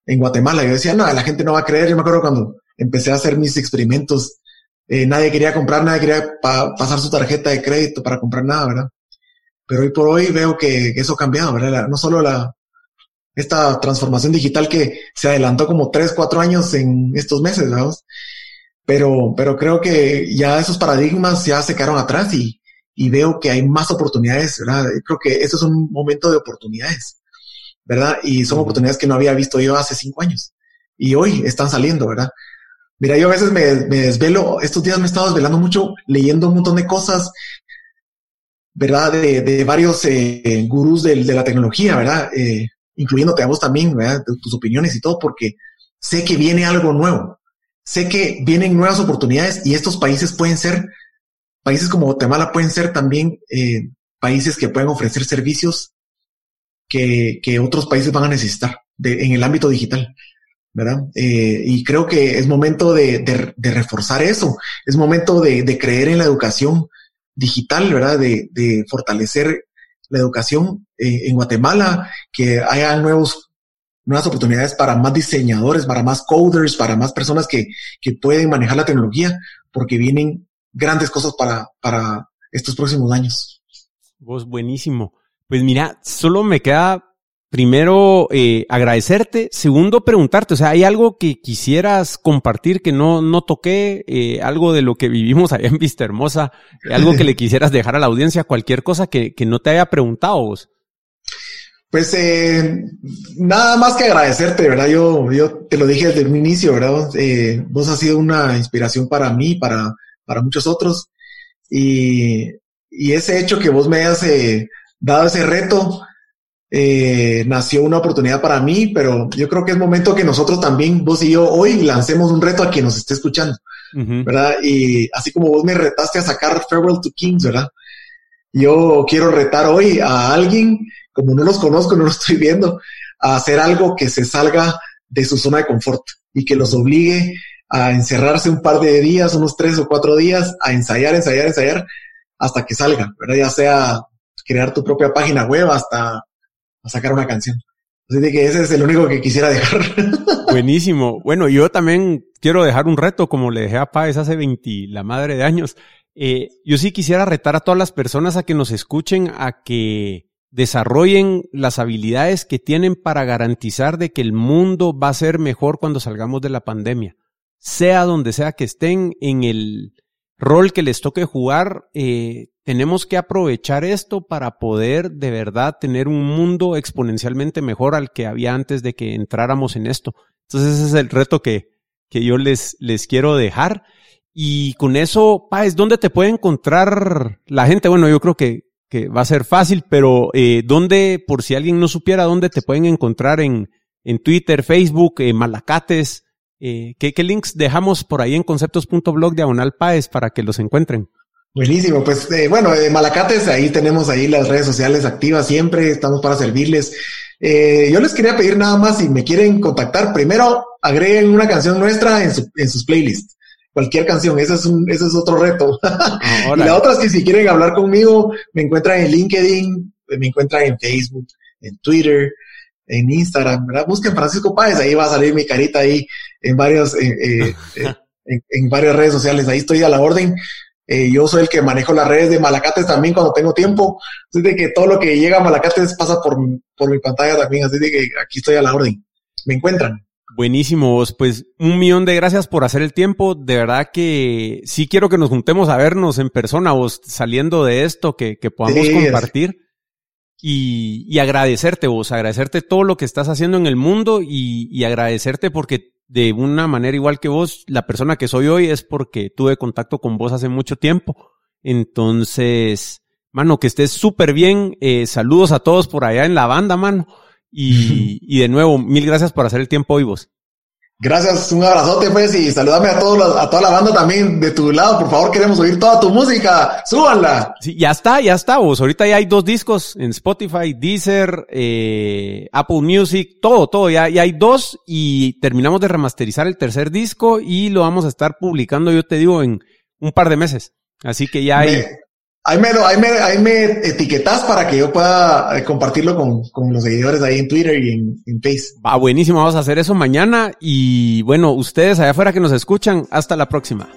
en Guatemala. Yo decía, no, la gente no va a creer. Yo me acuerdo cuando empecé a hacer mis experimentos eh, nadie quería comprar, nadie quería pasar su tarjeta de crédito para comprar nada, ¿verdad? Pero hoy por hoy veo que, eso ha cambiado, ¿verdad? No solo la, esta transformación digital que se adelantó como tres, cuatro años en estos meses, ¿verdad? Pero, pero creo que ya esos paradigmas ya se quedaron atrás y, y veo que hay más oportunidades, ¿verdad? Creo que eso es un momento de oportunidades, ¿verdad? Y son oportunidades que no había visto yo hace cinco años y hoy están saliendo, ¿verdad? Mira, yo a veces me, desvelo, estos días me he estado desvelando mucho leyendo un montón de cosas, ¿verdad? De, de varios eh, gurús de, de, la tecnología, ¿verdad? Eh, incluyéndote a vos también, ¿verdad? De tus opiniones y todo, porque sé que viene algo nuevo. Sé que vienen nuevas oportunidades y estos países pueden ser, países como Guatemala pueden ser también eh, países que pueden ofrecer servicios que, que otros países van a necesitar de, en el ámbito digital. ¿verdad? Eh, y creo que es momento de, de, reforzar eso, es momento de, de, creer en la educación digital, ¿verdad? De, fortalecer la educación eh, en Guatemala, que haya nuevos, nuevas oportunidades para más diseñadores, para más coders, para más personas que, que pueden manejar la tecnología, porque vienen grandes cosas para, para estos próximos años. Vos, buenísimo. Pues mira, solo me queda primero eh, agradecerte, segundo preguntarte, o sea, ¿hay algo que quisieras compartir que no, no toqué, eh, algo de lo que vivimos allá en Vista Hermosa, algo que le quisieras dejar a la audiencia, cualquier cosa que, que no te haya preguntado vos? Pues eh, nada más que agradecerte, ¿verdad? Yo, yo te lo dije desde el inicio, ¿verdad? Eh, vos has sido una inspiración para mí, para, para muchos otros. Y, y ese hecho que vos me hayas eh, dado ese reto, eh, nació una oportunidad para mí, pero yo creo que es momento que nosotros también, vos y yo, hoy lancemos un reto a quien nos esté escuchando, ¿verdad? Y así como vos me retaste a sacar Farewell to Kings, ¿verdad? Yo quiero retar hoy a alguien, como no los conozco, no los estoy viendo, a hacer algo que se salga de su zona de confort y que los obligue a encerrarse un par de días, unos tres o cuatro días, a ensayar, ensayar, ensayar, hasta que salga, ¿verdad? Ya sea crear tu propia página web, hasta sacar una canción. Así que ese es el único que quisiera dejar. Buenísimo. Bueno, yo también quiero dejar un reto, como le dejé a Páez hace 20, la madre de años. Eh, yo sí quisiera retar a todas las personas a que nos escuchen, a que desarrollen las habilidades que tienen para garantizar de que el mundo va a ser mejor cuando salgamos de la pandemia. Sea donde sea que estén en el rol que les toque jugar, eh, tenemos que aprovechar esto para poder de verdad tener un mundo exponencialmente mejor al que había antes de que entráramos en esto. Entonces ese es el reto que, que yo les, les quiero dejar. Y con eso, pa, es donde te puede encontrar la gente. Bueno, yo creo que, que va a ser fácil, pero eh, ¿dónde, por si alguien no supiera, dónde te pueden encontrar en, en Twitter, Facebook, eh, Malacates? Eh, ¿qué, ¿qué, links dejamos por ahí en conceptos.blog diagonal paes para que los encuentren? Buenísimo, pues eh, bueno, eh, Malacates, ahí tenemos ahí las redes sociales activas siempre, estamos para servirles. Eh, yo les quería pedir nada más, si me quieren contactar, primero agreguen una canción nuestra en, su, en sus playlists cualquier canción. Ese es, un, ese es otro reto. Oh, y la otra es que si quieren hablar conmigo, me encuentran en LinkedIn, me encuentran en Facebook, en Twitter, en Instagram, ¿verdad? Busquen Francisco Páez, ahí va a salir mi carita ahí en varios, eh, eh, en, en, varias redes sociales. Ahí estoy a la orden. Eh, yo soy el que manejo las redes de Malacates también cuando tengo tiempo. Así de que todo lo que llega a Malacates pasa por, por mi pantalla también. Así de que aquí estoy a la orden. Me encuentran. Buenísimo, vos. Pues un millón de gracias por hacer el tiempo. De verdad que sí quiero que nos juntemos a vernos en persona, vos, saliendo de esto, que, que podamos sí, compartir. Y, y, agradecerte vos, agradecerte todo lo que estás haciendo en el mundo y, y, agradecerte porque de una manera igual que vos, la persona que soy hoy es porque tuve contacto con vos hace mucho tiempo. Entonces, mano, que estés súper bien. Eh, saludos a todos por allá en la banda, mano. Y, y, de nuevo, mil gracias por hacer el tiempo hoy vos. Gracias, un abrazote pues y saludame a todos a toda la banda también de tu lado, por favor, queremos oír toda tu música, súbanla. Sí, ya está, ya está, vos. Ahorita ya hay dos discos en Spotify, Deezer, eh, Apple Music, todo, todo, ya, ya hay dos y terminamos de remasterizar el tercer disco y lo vamos a estar publicando, yo te digo, en un par de meses. Así que ya hay... Me Ahí me, ahí me, ahí me etiquetas para que yo pueda eh, compartirlo con, con los seguidores ahí en Twitter y en, en Facebook. Va, buenísimo, vamos a hacer eso mañana. Y bueno, ustedes allá afuera que nos escuchan, hasta la próxima.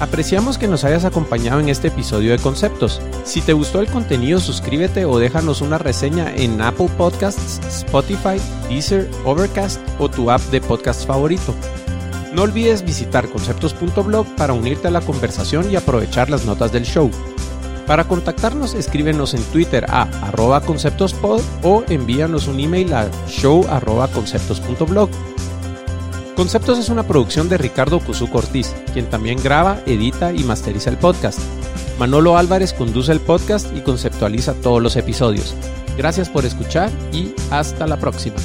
Apreciamos que nos hayas acompañado en este episodio de Conceptos. Si te gustó el contenido, suscríbete o déjanos una reseña en Apple Podcasts, Spotify, Deezer, Overcast o tu app de podcast favorito. No olvides visitar conceptos.blog para unirte a la conversación y aprovechar las notas del show. Para contactarnos, escríbenos en Twitter a arroba conceptospod o envíanos un email a show arroba conceptos.blog. Conceptos es una producción de Ricardo Cuzuco Ortiz, quien también graba, edita y masteriza el podcast. Manolo Álvarez conduce el podcast y conceptualiza todos los episodios. Gracias por escuchar y hasta la próxima.